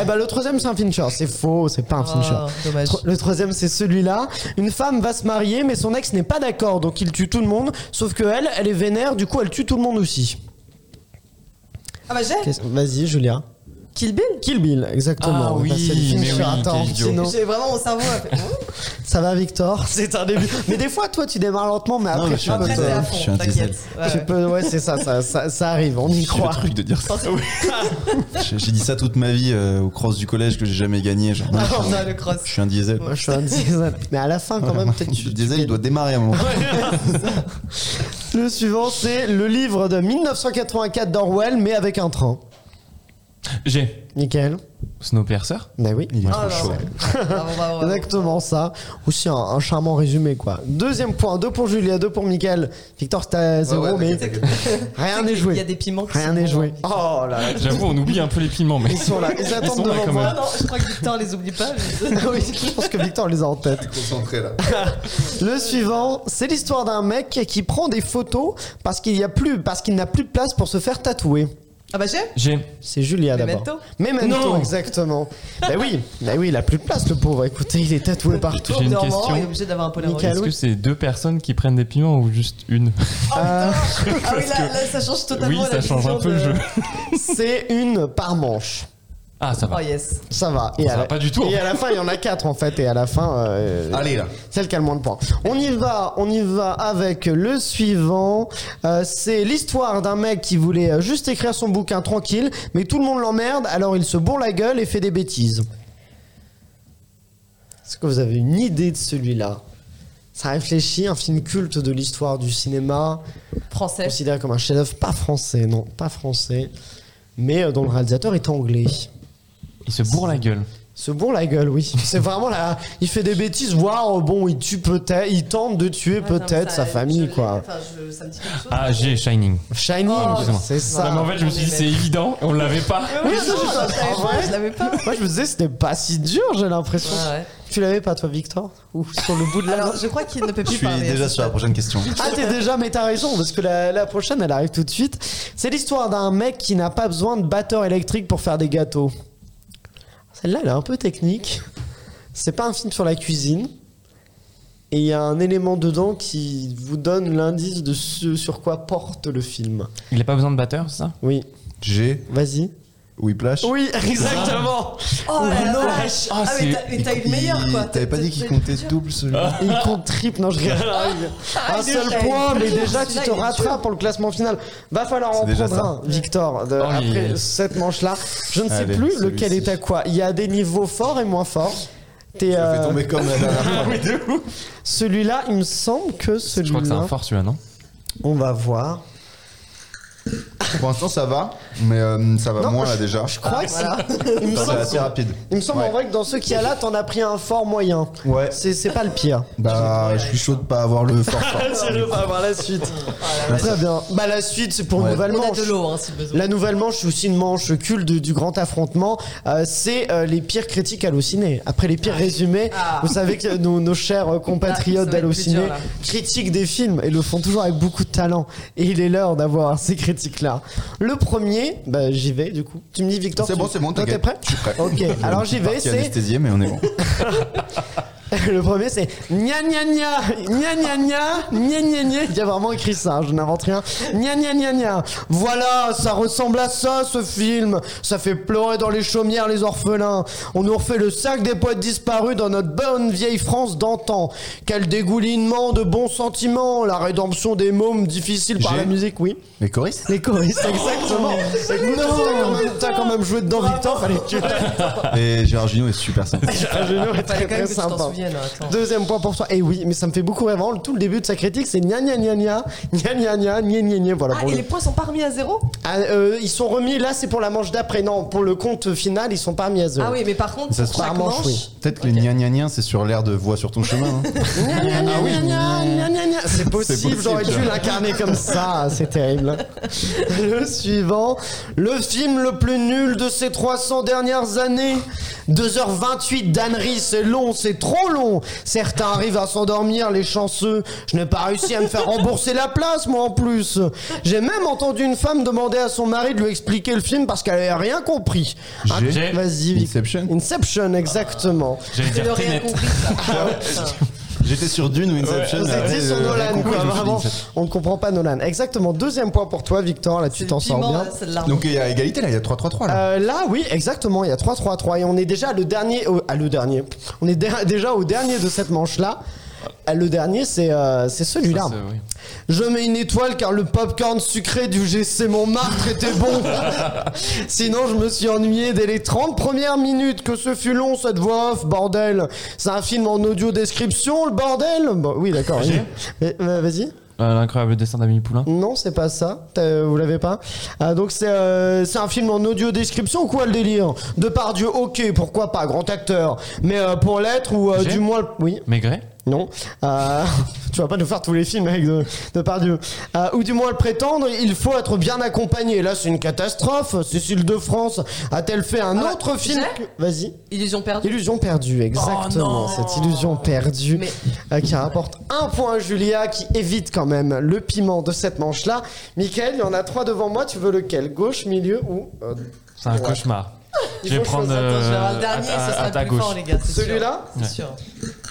Eh ben le troisième c'est un Fincher, c'est faux, c'est pas un Fincher. Oh, dommage. Tro- Le troisième c'est celui-là. Une femme va se marier mais son ex n'est pas d'accord donc il tue tout le monde. Sauf que elle, elle est vénère, du coup elle tue tout le monde aussi. Ah bah j'ai Qu'est-ce- Vas-y Julia. Kill Bill. Kill Bill, exactement. Ah oui, mais oui, Attends, sinon, J'ai vraiment mon cerveau. a fait- ça va Victor, <laughs> c'est un début. Mais des fois toi tu démarres lentement mais après mais je tu suis Après, je suis un t'inquiète. diesel. Ouais, tu ouais. peux- ouais c'est ça, ça, ça, ça arrive, on y C'est le croit. truc de dire ça. <laughs> J'ai dit ça toute ma vie euh, au cross du collège que j'ai jamais gagné. Genre, non, Ah, je, suis on un, a le cross. je suis un diesel. Moi je suis un diesel. Mais à la fin quand même peut-être <laughs> Le diesel, il doit démarrer à un moment. Le suivant, c'est le livre de 1984 d'Orwell, mais avec un train. J'ai Nickel. Snowpiercer? Ben oui. Il est Oh trop non. chaud. Bravo, bravo, bravo. Exactement ça. Aussi un, un charmant résumé, quoi. Deuxième point, deux pour Julia, deux pour Mickaël. Victor, t'as zéro, ouais, mais t'inquiète, <laughs> rien n'est joué. Il y a des piments qui Rien sont n'est joué. Oh là là. J'avoue, on oublie un peu les piments, mais Ils sont là, <laughs> ils sont attendent là devant quand moi. Ah non, je crois que Victor les oublie pas. mais- <laughs> Ah oui, je pense que Victor les a en tête. Concentré là. Le suivant, c'est l'histoire d'un mec qui prend des photos parce qu'il y a plus, parce qu'il n'a plus de place pour se faire tatouer. Ah bah j'ai j'ai. C'est Julia d'abord. Memento Memento, Non. exactement. bah oui, bah oui, il a plus de place le pauvre. Écoutez, il est tatoué partout. J'ai une question. Il est obligé d'avoir un Polaroid. Est-ce que c'est deux personnes qui prennent des piments ou juste une Euh, <laughs> Ah oui, là, là, ça change totalement Oui, la ça change un peu le jeu. c'est une par manche. Ah, ça va. Oh yes. Ça va. Et Ça à va la- pas du tout. Et à la fin, il y en a quatre en fait. Et à la fin, euh, Allez là. celle qui a le moins de points. On y va, on y va avec le suivant. Euh, c'est l'histoire d'un mec qui voulait euh, juste écrire son bouquin tranquille, mais tout le monde l'emmerde, alors il se bourre la gueule et fait des bêtises. Est-ce que vous avez une idée de celui-là? Ça réfléchit, un film culte de l'histoire du cinéma, Français. considéré comme un chef-d'œuvre, pas français, non, pas français, mais euh, dont le réalisateur est anglais. Il se bourre la gueule. Se bourre la gueule, oui. <laughs> C'est vraiment là. Il fait des bêtises, voire bon, il tue peut-être, il tente de tuer peut-être ça, sa je famille, quoi. Enfin, je- ça me dit quelque chose. Ah, j'ai Shining. Shining, Oh, c'est ça. Non, mais en fait, je me suis dit, c'est évident, on l'avait pas. Oui, Oui, non, ça, je je- l'avais pas, je. Moi, je me disais, c'était pas si dur, j'ai l'impression. Ouais, ouais. Tu l'avais pas, toi, Victor? Ou sur le bout de la Alors, main? je crois qu'il ne peut Je plus suis parler. déjà sur la prochaine question. Ah, t'es déjà, mais t'as raison, parce que la, la prochaine, elle arrive tout de suite. C'est l'histoire d'un mec qui n'a pas besoin de batteur électrique pour faire des gâteaux. Celle-là, elle est un peu technique. C'est pas un film sur la cuisine. Et il y a un élément dedans qui vous donne l'indice de ce sur quoi porte le film. Il n'a pas besoin de batteur, c'est ça? Oui, J'ai vas-y. Whiplash. Oui, exactement. Oh la non. vache Ah, Ah, c'est- mais t'as- mais t'as eu le meilleur, quoi. T'avais pas dit qu'il comptait double celui-là Il compte triple, non je rigole. Un il est seul point, il est mais dur, déjà tu celui-là, te il est rattrapes pour le classement final. Va falloir en C'est déjà prendre un, Victor, de- Oh, après cette manche-là. Je ne sais Allez, plus celui-ci. lequel est à quoi. Il y a des niveaux forts et moins forts. T'es, Je euh, fais tomber comme la dernière fois. <laughs> celui-là, il me semble que Je crois que c'est celui-là, un fort celui-là, non? On va voir. Pour l'instant, ça va, mais euh, ça va Non, moins je- là déjà. Je crois que Voilà. c'est. Il me C'est semble, assez rapide. il me semble en Ouais. vrai que dans ceux qu'il y a là, t'en as pris un fort moyen. Ouais. C'est c'est pas le pire. Bah, je suis chaud de pas avoir le fort fort. C'est on va voir la suite. Ah, Très bien. Bah la suite, c'est pour une Ouais. nouvelle On a manche. de l'eau, hein, si besoin. La nouvelle manche, c'est aussi une manche culte du, du grand affrontement. Euh, c'est euh, les pires critiques hallucinés. Après les pires résumés, Ah. vous savez que nos, nos chers euh, Ah, compatriotes ça va être plus d'hallucinés dur, là. critiquent des films et le font toujours avec beaucoup de talent. Et il est l'heure d'avoir ces critiques-là. Le premier, bah, j'y vais du coup. Tu me dis Victor C'est tu- bon, c'est bon, Toi, t'es prêt Je suis prêt. Ok, alors j'y vais. C'est anesthésié, mais on est bon. <laughs> <laughs> le premier, c'est gna gna gna, gna gna gna, gna gna gna. Il y a vraiment écrit ça, hein, je n'invente rien. Gna gna gna gna. Voilà, ça ressemble à ça, ce film. Ça fait pleurer dans les chaumières les orphelins. On nous refait le sac des poètes disparus dans notre bonne vieille France d'antan. Quel dégoulinement de bons sentiments, la rédemption des mômes difficiles par la musique, oui. Les choristes Les choristes, exactement. non, t'as quand même joué dedans, Victor. Et Gérard Jugnot est super sympa. <laughs> Gérard Jugnot est très sympa attends. Deuxième point pour toi. Et oui, mais ça me fait beaucoup rêver. Tout le début de sa critique, c'est gna gna gna gna, gna gna gna, gna gna gna. Voilà. Ah, et lui. les points sont pas remis à zéro ah, euh, Ils sont remis là, c'est pour la manche d'après. Non, pour le compte final, ils sont pas remis à zéro. Ah oui, mais par contre, ça pour manche. Oui. Peut-être que les gna gna gna, c'est sur l'air de voix sur ton chemin. Hein. ah oui. C'est possible, possible j'aurais dû l'incarner comme ça. C'est terrible. Le suivant. Le film le plus nul de ces 300 dernières années. 2h28 d'ânerie, c'est long, c'est trop long. Certains arrivent à s'endormir, les chanceux. Je n'ai pas réussi à me faire rembourser la place, moi en plus. J'ai même entendu une femme demander à son mari de lui expliquer le film parce qu'elle avait rien compris. Ah, Vas-y. Inception Inception, exactement. Le rien compris ça. <laughs> J'étais sur Dune ou Inception. Vous après, étiez sur euh, Nolan, compris, quoi. dit Vraiment, on ne comprend pas Nolan. Exactement. Deuxième point pour toi, Victor. Là, tu t'en sors bien. là. Donc il y a égalité là, il y a 3-3-3 là. Euh, là, oui, exactement. Il y a 3-3-3 et on est déjà le dernier. au- ah, le dernier. On est dé- déjà au dernier de cette manche-là. Euh, Le dernier, c'est euh, c'est celui-là. Ça, c'est- oui. Je mets une étoile car le popcorn sucré du GC Montmartre était bon. <laughs> Sinon, je me suis ennuyé dès les 30 premières minutes. Que ce fut long cette voix off, bordel. C'est un film en audio description, le bordel. Bon, oui, d'accord. oui. Mais, Vas-y. Euh, L'incroyable destin d'Amélie Poulain. Non, c'est pas ça. T'as- Vous l'avez pas Ah, Donc c'est euh, c'est un film en audio description ou quoi le délire? Depardieu, ok, pourquoi pas, grand acteur. Mais euh, pour l'être ou euh, J'ai du moins, oui, Maigret non. Euh, <laughs> tu vas pas nous faire tous les films avec de, Depardieu. Euh, ou du moins le prétendre, il faut être bien accompagné. Là, c'est une catastrophe. Cécile de France a-t-elle fait un Ah, autre film que- Vas-y. Illusion perdue. Illusion perdue, exactement. Oh non. cette illusion perdue Mais- euh, qui rapporte un point à Julia, qui évite quand même le piment de cette manche-là. Michael, il y en a trois devant moi. Tu veux lequel? Gauche, milieu ou euh, C'est un cauchemar. Il Je vais prendre choisir. Attends, je vais avoir le dernier, à, ce à- sera à ta le plus gauche. fort, les gars. c'est sûr. Celui-là? C'est Ouais. sûr.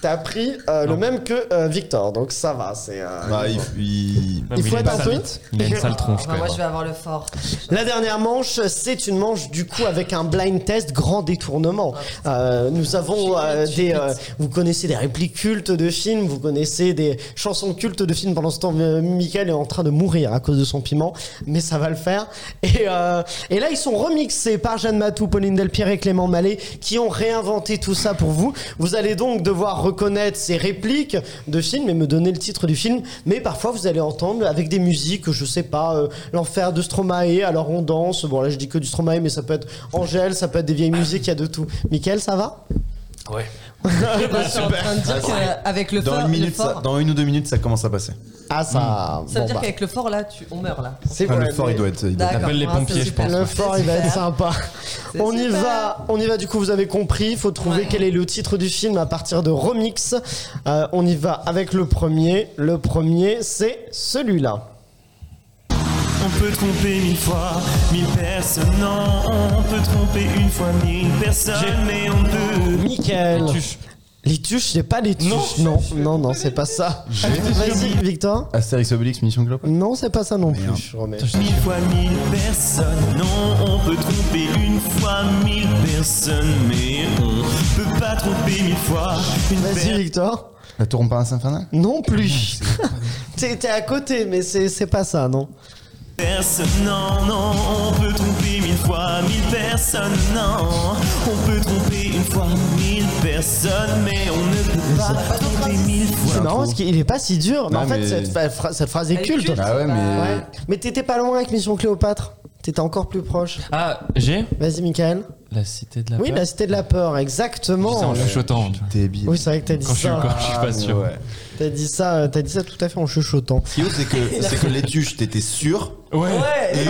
T'as pris euh, le Non. même que euh, Victor, donc ça va. C'est. euh, Bah, il, faut a être un peu- Il a une sale tronche Enfin, quand moi, je vais avoir le fort. La dernière manche, c'est une manche du coup avec un blind test grand détournement. Euh, nous avons euh, des, euh, vous connaissez des répliques cultes de films, vous connaissez des chansons cultes de films. Pendant ce temps, euh, Michael est en train de mourir à cause de son piment, mais ça va le faire. Et, euh, et là, ils sont remixés par Jeanne Matou, Pauline Delpierre et Clément Mallet, qui ont réinventé tout ça pour vous. Vous allez donc devoir reconnaître ces répliques de films et me donner le titre du film. Mais parfois, vous allez entendre avec des musiques, je sais pas, euh, l'enfer de Stromae, alors on danse. Bon, là, je dis que du Stromae, mais ça peut être Angèle, ça peut être des vieilles musiques, il y a de tout. Michael, ça va? Ouais. Bah, je <laughs> suis en train de dire qu'avec le dans, fort, une le minute, ça- dans une ou deux minutes, ça commence à passer. Ah, ça. ça veut bon, dire bah, qu'avec le fort, là, tu... on meurt, là. c'est Enfin, vrai, le fort, il doit être. il doit être- D'accord. appelle les Ah, pompiers, c'est je super. pense. Le fort, il va être Super. sympa. C'est On y super. va, on y va. Du coup, vous avez compris. Il faut trouver Ouais. quel est le titre du film à partir de remix. Euh, on y va avec le premier. Le premier, c'est celui-là. On peut tromper mille fois, mille personnes, non. On peut tromper une fois mille personnes, mais on peut. Michael. Les tuches, c'est pas les tuches. Non, non, non, c'est pas ça. Vas-y, Victor. Astérix Obélix, Mission Cléopâtre. Non, c'est pas ça non plus. Je remets. Mille fois mille personnes, non. On peut tromper une fois mille personnes, mais on peut pas tromper mille fois une Vas-y. Victor. La tour Montparnasse infernale Non plus. <laughs> T'es t'es à côté, mais c'est c'est pas ça, non? Personne, non, non, on peut tromper mille fois mille personnes, non. On peut tromper une fois mille personnes, mais on ne peut pas tromper mille C'est fois. marrant parce qu'il est pas si dur. Mais Non, en fait, mais- cette, phrase est Elle est culte. culte. Ah ouais, mais. Ouais. Mais t'étais pas loin avec Mission Cléopâtre. T'étais encore plus proche. Ah, j'ai Vas-y, Michael. La cité de la Oui, peur. la cité de la peur, exactement. C'est en chuchotant. tu vois. Bille. Oui, c'est vrai que t'as dit Quand je suis, ça. quand je suis pas sûr. ouais. T'as dit ça, euh, t'as dit ça tout à fait en chuchotant. Ce qui est ouf, c'est que, <laughs> c'est que les tuches, t'étais sûr. Ouais. Et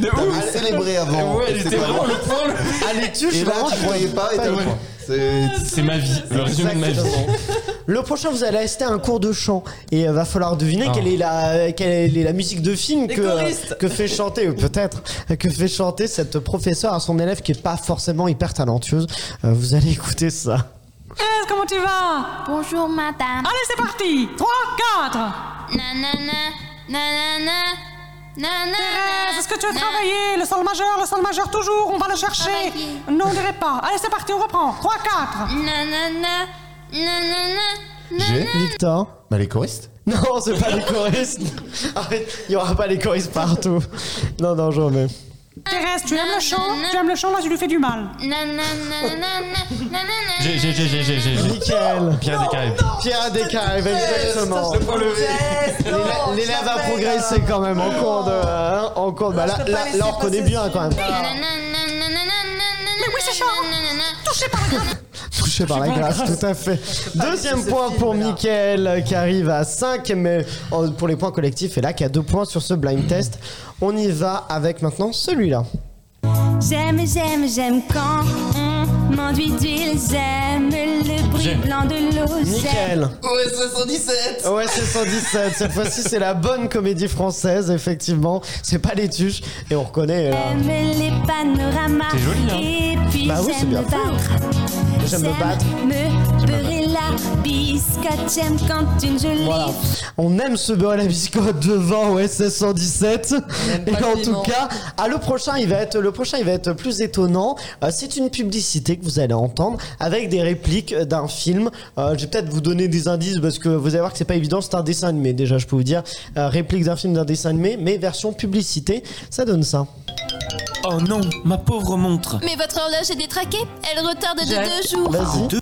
t'avais célébré avant. Ouais, c'était vraiment pas le point. le- <laughs> Allez, tu Et là, tu croyais pas et t'as le point. C'est. Ma vie. Le résumé de ma vie. Le prochain, vous allez assister à un cours de chant et il va falloir deviner Ah. quelle est la quelle est la musique de film Les que fait chanter ou peut-être que fait chanter cette professeure à son élève qui est pas forcément hyper talentueuse. Euh, vous allez écouter ça. comment tu vas? Bonjour madame. Allez, c'est parti 3, 4 Nanana, nanana, nanana. Thérèse, est-ce que tu as travaillé? Le sol majeur, le sol majeur toujours, on va le chercher Travailler. Non, on dirait pas. Allez, c'est parti, on reprend 3, 4 Nanana, nanana, J'ai Victor. Bah, les choristes <laughs> Non, c'est pas les choristes. Arrête, il y aura pas les choristes partout. Non, non, je remets. Thérèse, tu aimes le chant Tu aimes le chant, là, tu lui fais du mal. J'ai, j'ai, j'ai, j'ai, j'ai, j'ai. Nickel. Pierre des Caraïbes. Pierre exactement. L'élève- L'élève a progressé quand même en cours de. hein, en cours de- bah, là, là, on reconnaît bien quand même. Mais oui, c'est. Touché par la grappe. Touché par la grâce, tout à fait. Deuxième laisser point pour. Mickaël euh, qui arrive à 5, mais euh, pour les points collectifs, et là qui a deux points sur ce blind test. On y va avec maintenant celui-là. J'aime, j'aime, j'aime quand on m'enduit d'huile, j'aime le bruit blanc de l'eau, j'aime Nickel. Ouais, 77 Ouais, c'est 117. Cette fois-ci, c'est la bonne comédie française, effectivement. C'est pas les tuches. Et on reconnaît. là. J'aime les panoramas. C'est joli, hein. Et puis Bah oui, c'est j'aime bien fait. battre. J'aime me battre. me beurrer la biscotte. J'aime quand une jolie Voilà. On aime se beurrer la biscotte devant OSS 117. aime Et en tout cas, ah, le prochain, il va être le prochain, il va être plus étonnant. Euh, c'est une publicité que vous allez entendre avec des répliques d'un film. Euh, je vais peut-être vous donner des indices parce que vous allez voir que c'est pas évident. C'est un dessin animé déjà, je peux vous dire. Euh, réplique d'un film d'un dessin animé, mais version publicité. Ça donne ça. Oh non, ma pauvre montre. Mais votre horloge est détraquée. Elle retarde de deux jours. Vas-y.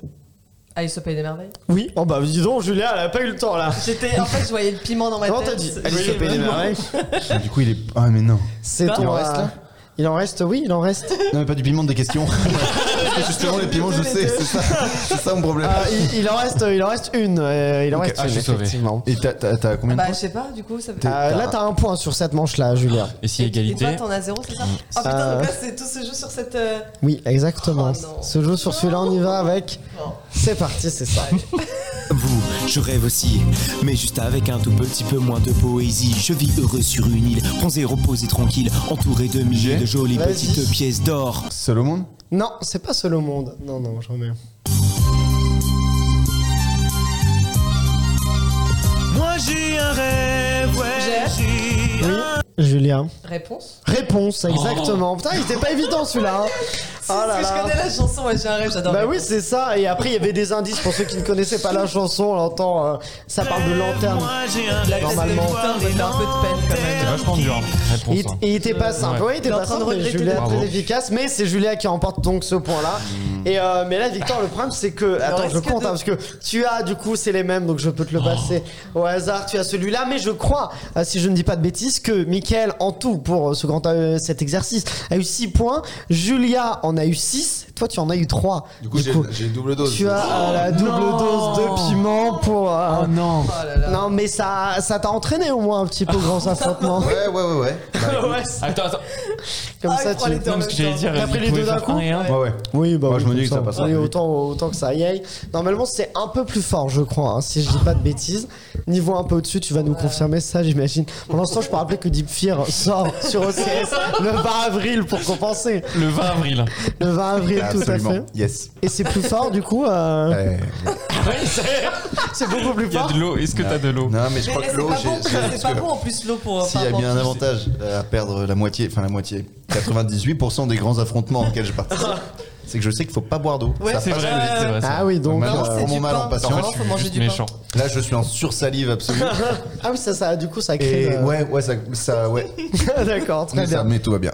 Alice au Pays des Merveilles. Oui. Oh bah dis donc, Julien, elle a pas eu le temps là. J'étais, en fait, je voyais le piment dans ma Comment tête. t'as dit Alice au Pays des. Merveilles. <laughs> Du coup, il est. Ah, mais non. C'est ton. Il en reste, là Il en reste, oui, il en reste. Non, mais pas du piment des questions. <laughs> Que <laughs> justement, les piments, je sais, c'est ça. C'est ça mon problème. Euh, il, il en reste, il en reste une. euh, il en Ok, reste ah, une, je suis sauvé. effectivement. Et t'as- t'as t'as combien de Bah, points je sais pas, du coup, ça fait. Euh, là, t'as un point sur cette manche-là, Julien. Et si Et égalité toi, t'en as zéro, c'est ça Oh putain, Euh, donc là, c'est tout se joue sur cette. euh, Oui, exactement. Oh, non. Ce jeu sur celui-là, on y va avec. Non. C'est parti, c'est ça. <laughs> Vous, je rêve aussi, mais juste avec un tout petit peu moins de poésie. Je vis heureux sur une île, bronzé, reposé, tranquille, entouré de milliers de jolies Vas-y. petites pièces d'or. Seul au monde Non, c'est pas seul au monde. Non, non, je remets. Moi j'ai un rêve, ouais, J'ai- un Julien. Réponse Réponse, exactement. Putain, il était pas évident celui-là. hein. Oh là Parce que là. je connais la chanson, ouais, j'ai un rêve, j'adore. Bah oui, c'est ça. Et après, il y avait des indices pour ceux qui ne connaissaient pas la chanson. On entend, euh, ça parle de lanterne. Moi j'ai un La Normalement. Putain, un peu de peine, quand même. C'est vachement dur. Réponse. Il, hein. il était pas simple. Ouais. Oui, il était pas train de simple. mais Julia très efficace, mais c'est Julia qui emporte donc ce point-là. Et euh, mais là, Victor, le problème c'est que attends, je compte hein, parce que tu as du coup c'est les mêmes, donc je peux te le passer au hasard. Tu as celui-là, mais je crois, euh, si je ne dis pas de bêtises, que Michael en tout pour euh, ce grand euh, cet exercice a eu 6 points. Julia en a eu 6 Toi, tu en as eu 3 Du coup, j'ai j'ai double dose. tu as euh, la double dose de piment pour. euh, Oh non. Oh là là. Non, mais ça, ça t'a entraîné au moins un petit peu grands <laughs> affrontements. Ouais, ouais, ouais, ouais. <laughs> Bah. Attends, attends. Comme Ah, ça, tu. Non, parce que j'allais dire, T'as pris les deux d'un coup un et un. Ouais, ouais. Oui, bah Moi, oui, je me dis que ça passera Oui, autant, autant que ça y aille. Normalement, c'est un peu plus fort, je crois, hein, si je dis pas de bêtises. Niveau un peu au-dessus, tu vas nous confirmer ça, j'imagine. Pour l'instant, je peux rappeler que Deep Fear sort sur OCS le 20 avril pour compenser. Le 20 avril. Le 20 avril, tout à Absolument. fait. Yes. Et c'est plus fort, du coup. euh, Ouais. <laughs> C'est beaucoup plus Il y a fort. de l'eau. Est-ce que t'as de l'eau? Non, mais je Mais crois là, que c'est l'eau, bon, c'est pas que bon en plus l'eau pour. S'il y a bien un avantage euh, à perdre la moitié, enfin la moitié, 98% des grands affrontements auxquels je participe, <laughs> c'est que je sais qu'il faut pas boire d'eau. Ouais, Ça C'est passe vrai, plus vite. c'est vrai. ça. Ah oui, donc. Maintenant, euh, je c'est mon du mal en pain. patience. Non, En fait, faut je suis manger du pain. méchant. Là, je suis en sursalive absolue. Ah oui, ça, ça, du coup, ça crée. Et euh, ouais, ouais, ça, ça ouais. <laughs> D'accord, très Mais, ça, bien. mais tout va bien.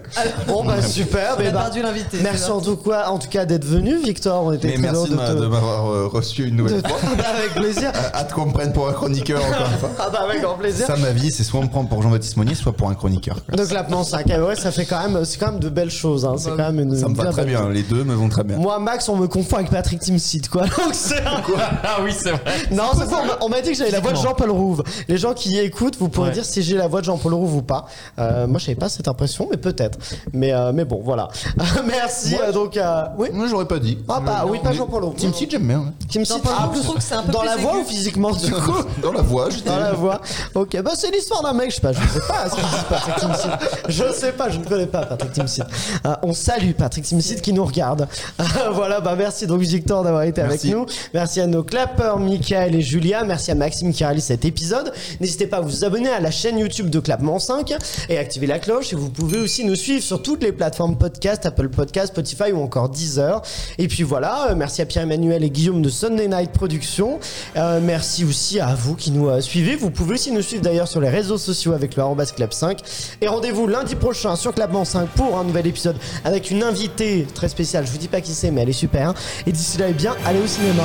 Bon, bah <laughs> super. On mais a bah, perdu l'invité. Merci en tout cas, en tout cas d'être venu, Victor. On était Mais très merci heureux de m'a- te- de m'avoir euh, reçu une nouvelle de- fois. Avec plaisir. <laughs> Hâte qu'on me prenne pour un chroniqueur encore une fois. Ah bah avec grand plaisir. Ça, ma vie, c'est soit on me prend pour Jean-Baptiste Monnier, soit pour un chroniqueur. Donc la plan 5, ouais, ça fait quand même, c'est quand même de belles choses. Hein. C'est Bah, quand même une. Ça me va très belle- bien, les deux me vont très bien. Moi, Max, on me confond avec Patrick Timsit, quoi. <laughs> Donc c'est un- Ah oui, c'est vrai. Non, c'est ça. on m'a- On m'a dit que j'avais la voix de. Jean-Paul Rouve. Les gens qui écoutent, vous pourrez Ouais. dire si j'ai la voix de Jean-Paul Rouve ou pas. Euh, moi, je n'avais pas cette impression, mais peut-être. Mais, euh, mais bon, voilà. <laughs> Merci. Moi, euh, donc, euh, oui. Moi, j'aurais pas dit. Ah bah oui, pas Jean-Paul Rouve. Tim Seed, j'aime bien. ouais. Tim Sit, Jean-Paul ah, Rouve, je trouve que c'est un peu dans plus la voix aigu. ou physiquement du coup <laughs> Dans la voix, j'étais. Dans la voix. Ok, bah c'est l'histoire d'un mec, je sais pas, je sais pas ce que dit Patrick Timsit. Je sais pas, je ne connais pas Patrick Timsit. Euh, on salue Patrick Timsit qui nous regarde. <laughs> voilà, bah merci donc Victor d'avoir été Merci. avec nous. Merci à nos clappeurs Michael et Julia. Merci à Maxime qui réalise cet épisode. N'hésitez pas à vous abonner à la chaîne YouTube de Clapement 5 et activer la cloche. Et vous pouvez aussi nous suivre sur toutes les plateformes podcast, Apple Podcast, Spotify ou encore Deezer. Et puis voilà, euh, merci à Pierre-Emmanuel et Guillaume de Sunday Night Productions. Euh, merci aussi à vous qui nous euh, suivez. Vous pouvez aussi nous suivre d'ailleurs sur les réseaux sociaux avec le arrobas clap 5. Et rendez-vous lundi prochain sur Clapement 5 pour un nouvel épisode avec une invitée très spéciale. Je vous dis pas qui c'est, mais elle est super. Et d'ici là, eh bien, allez au cinéma.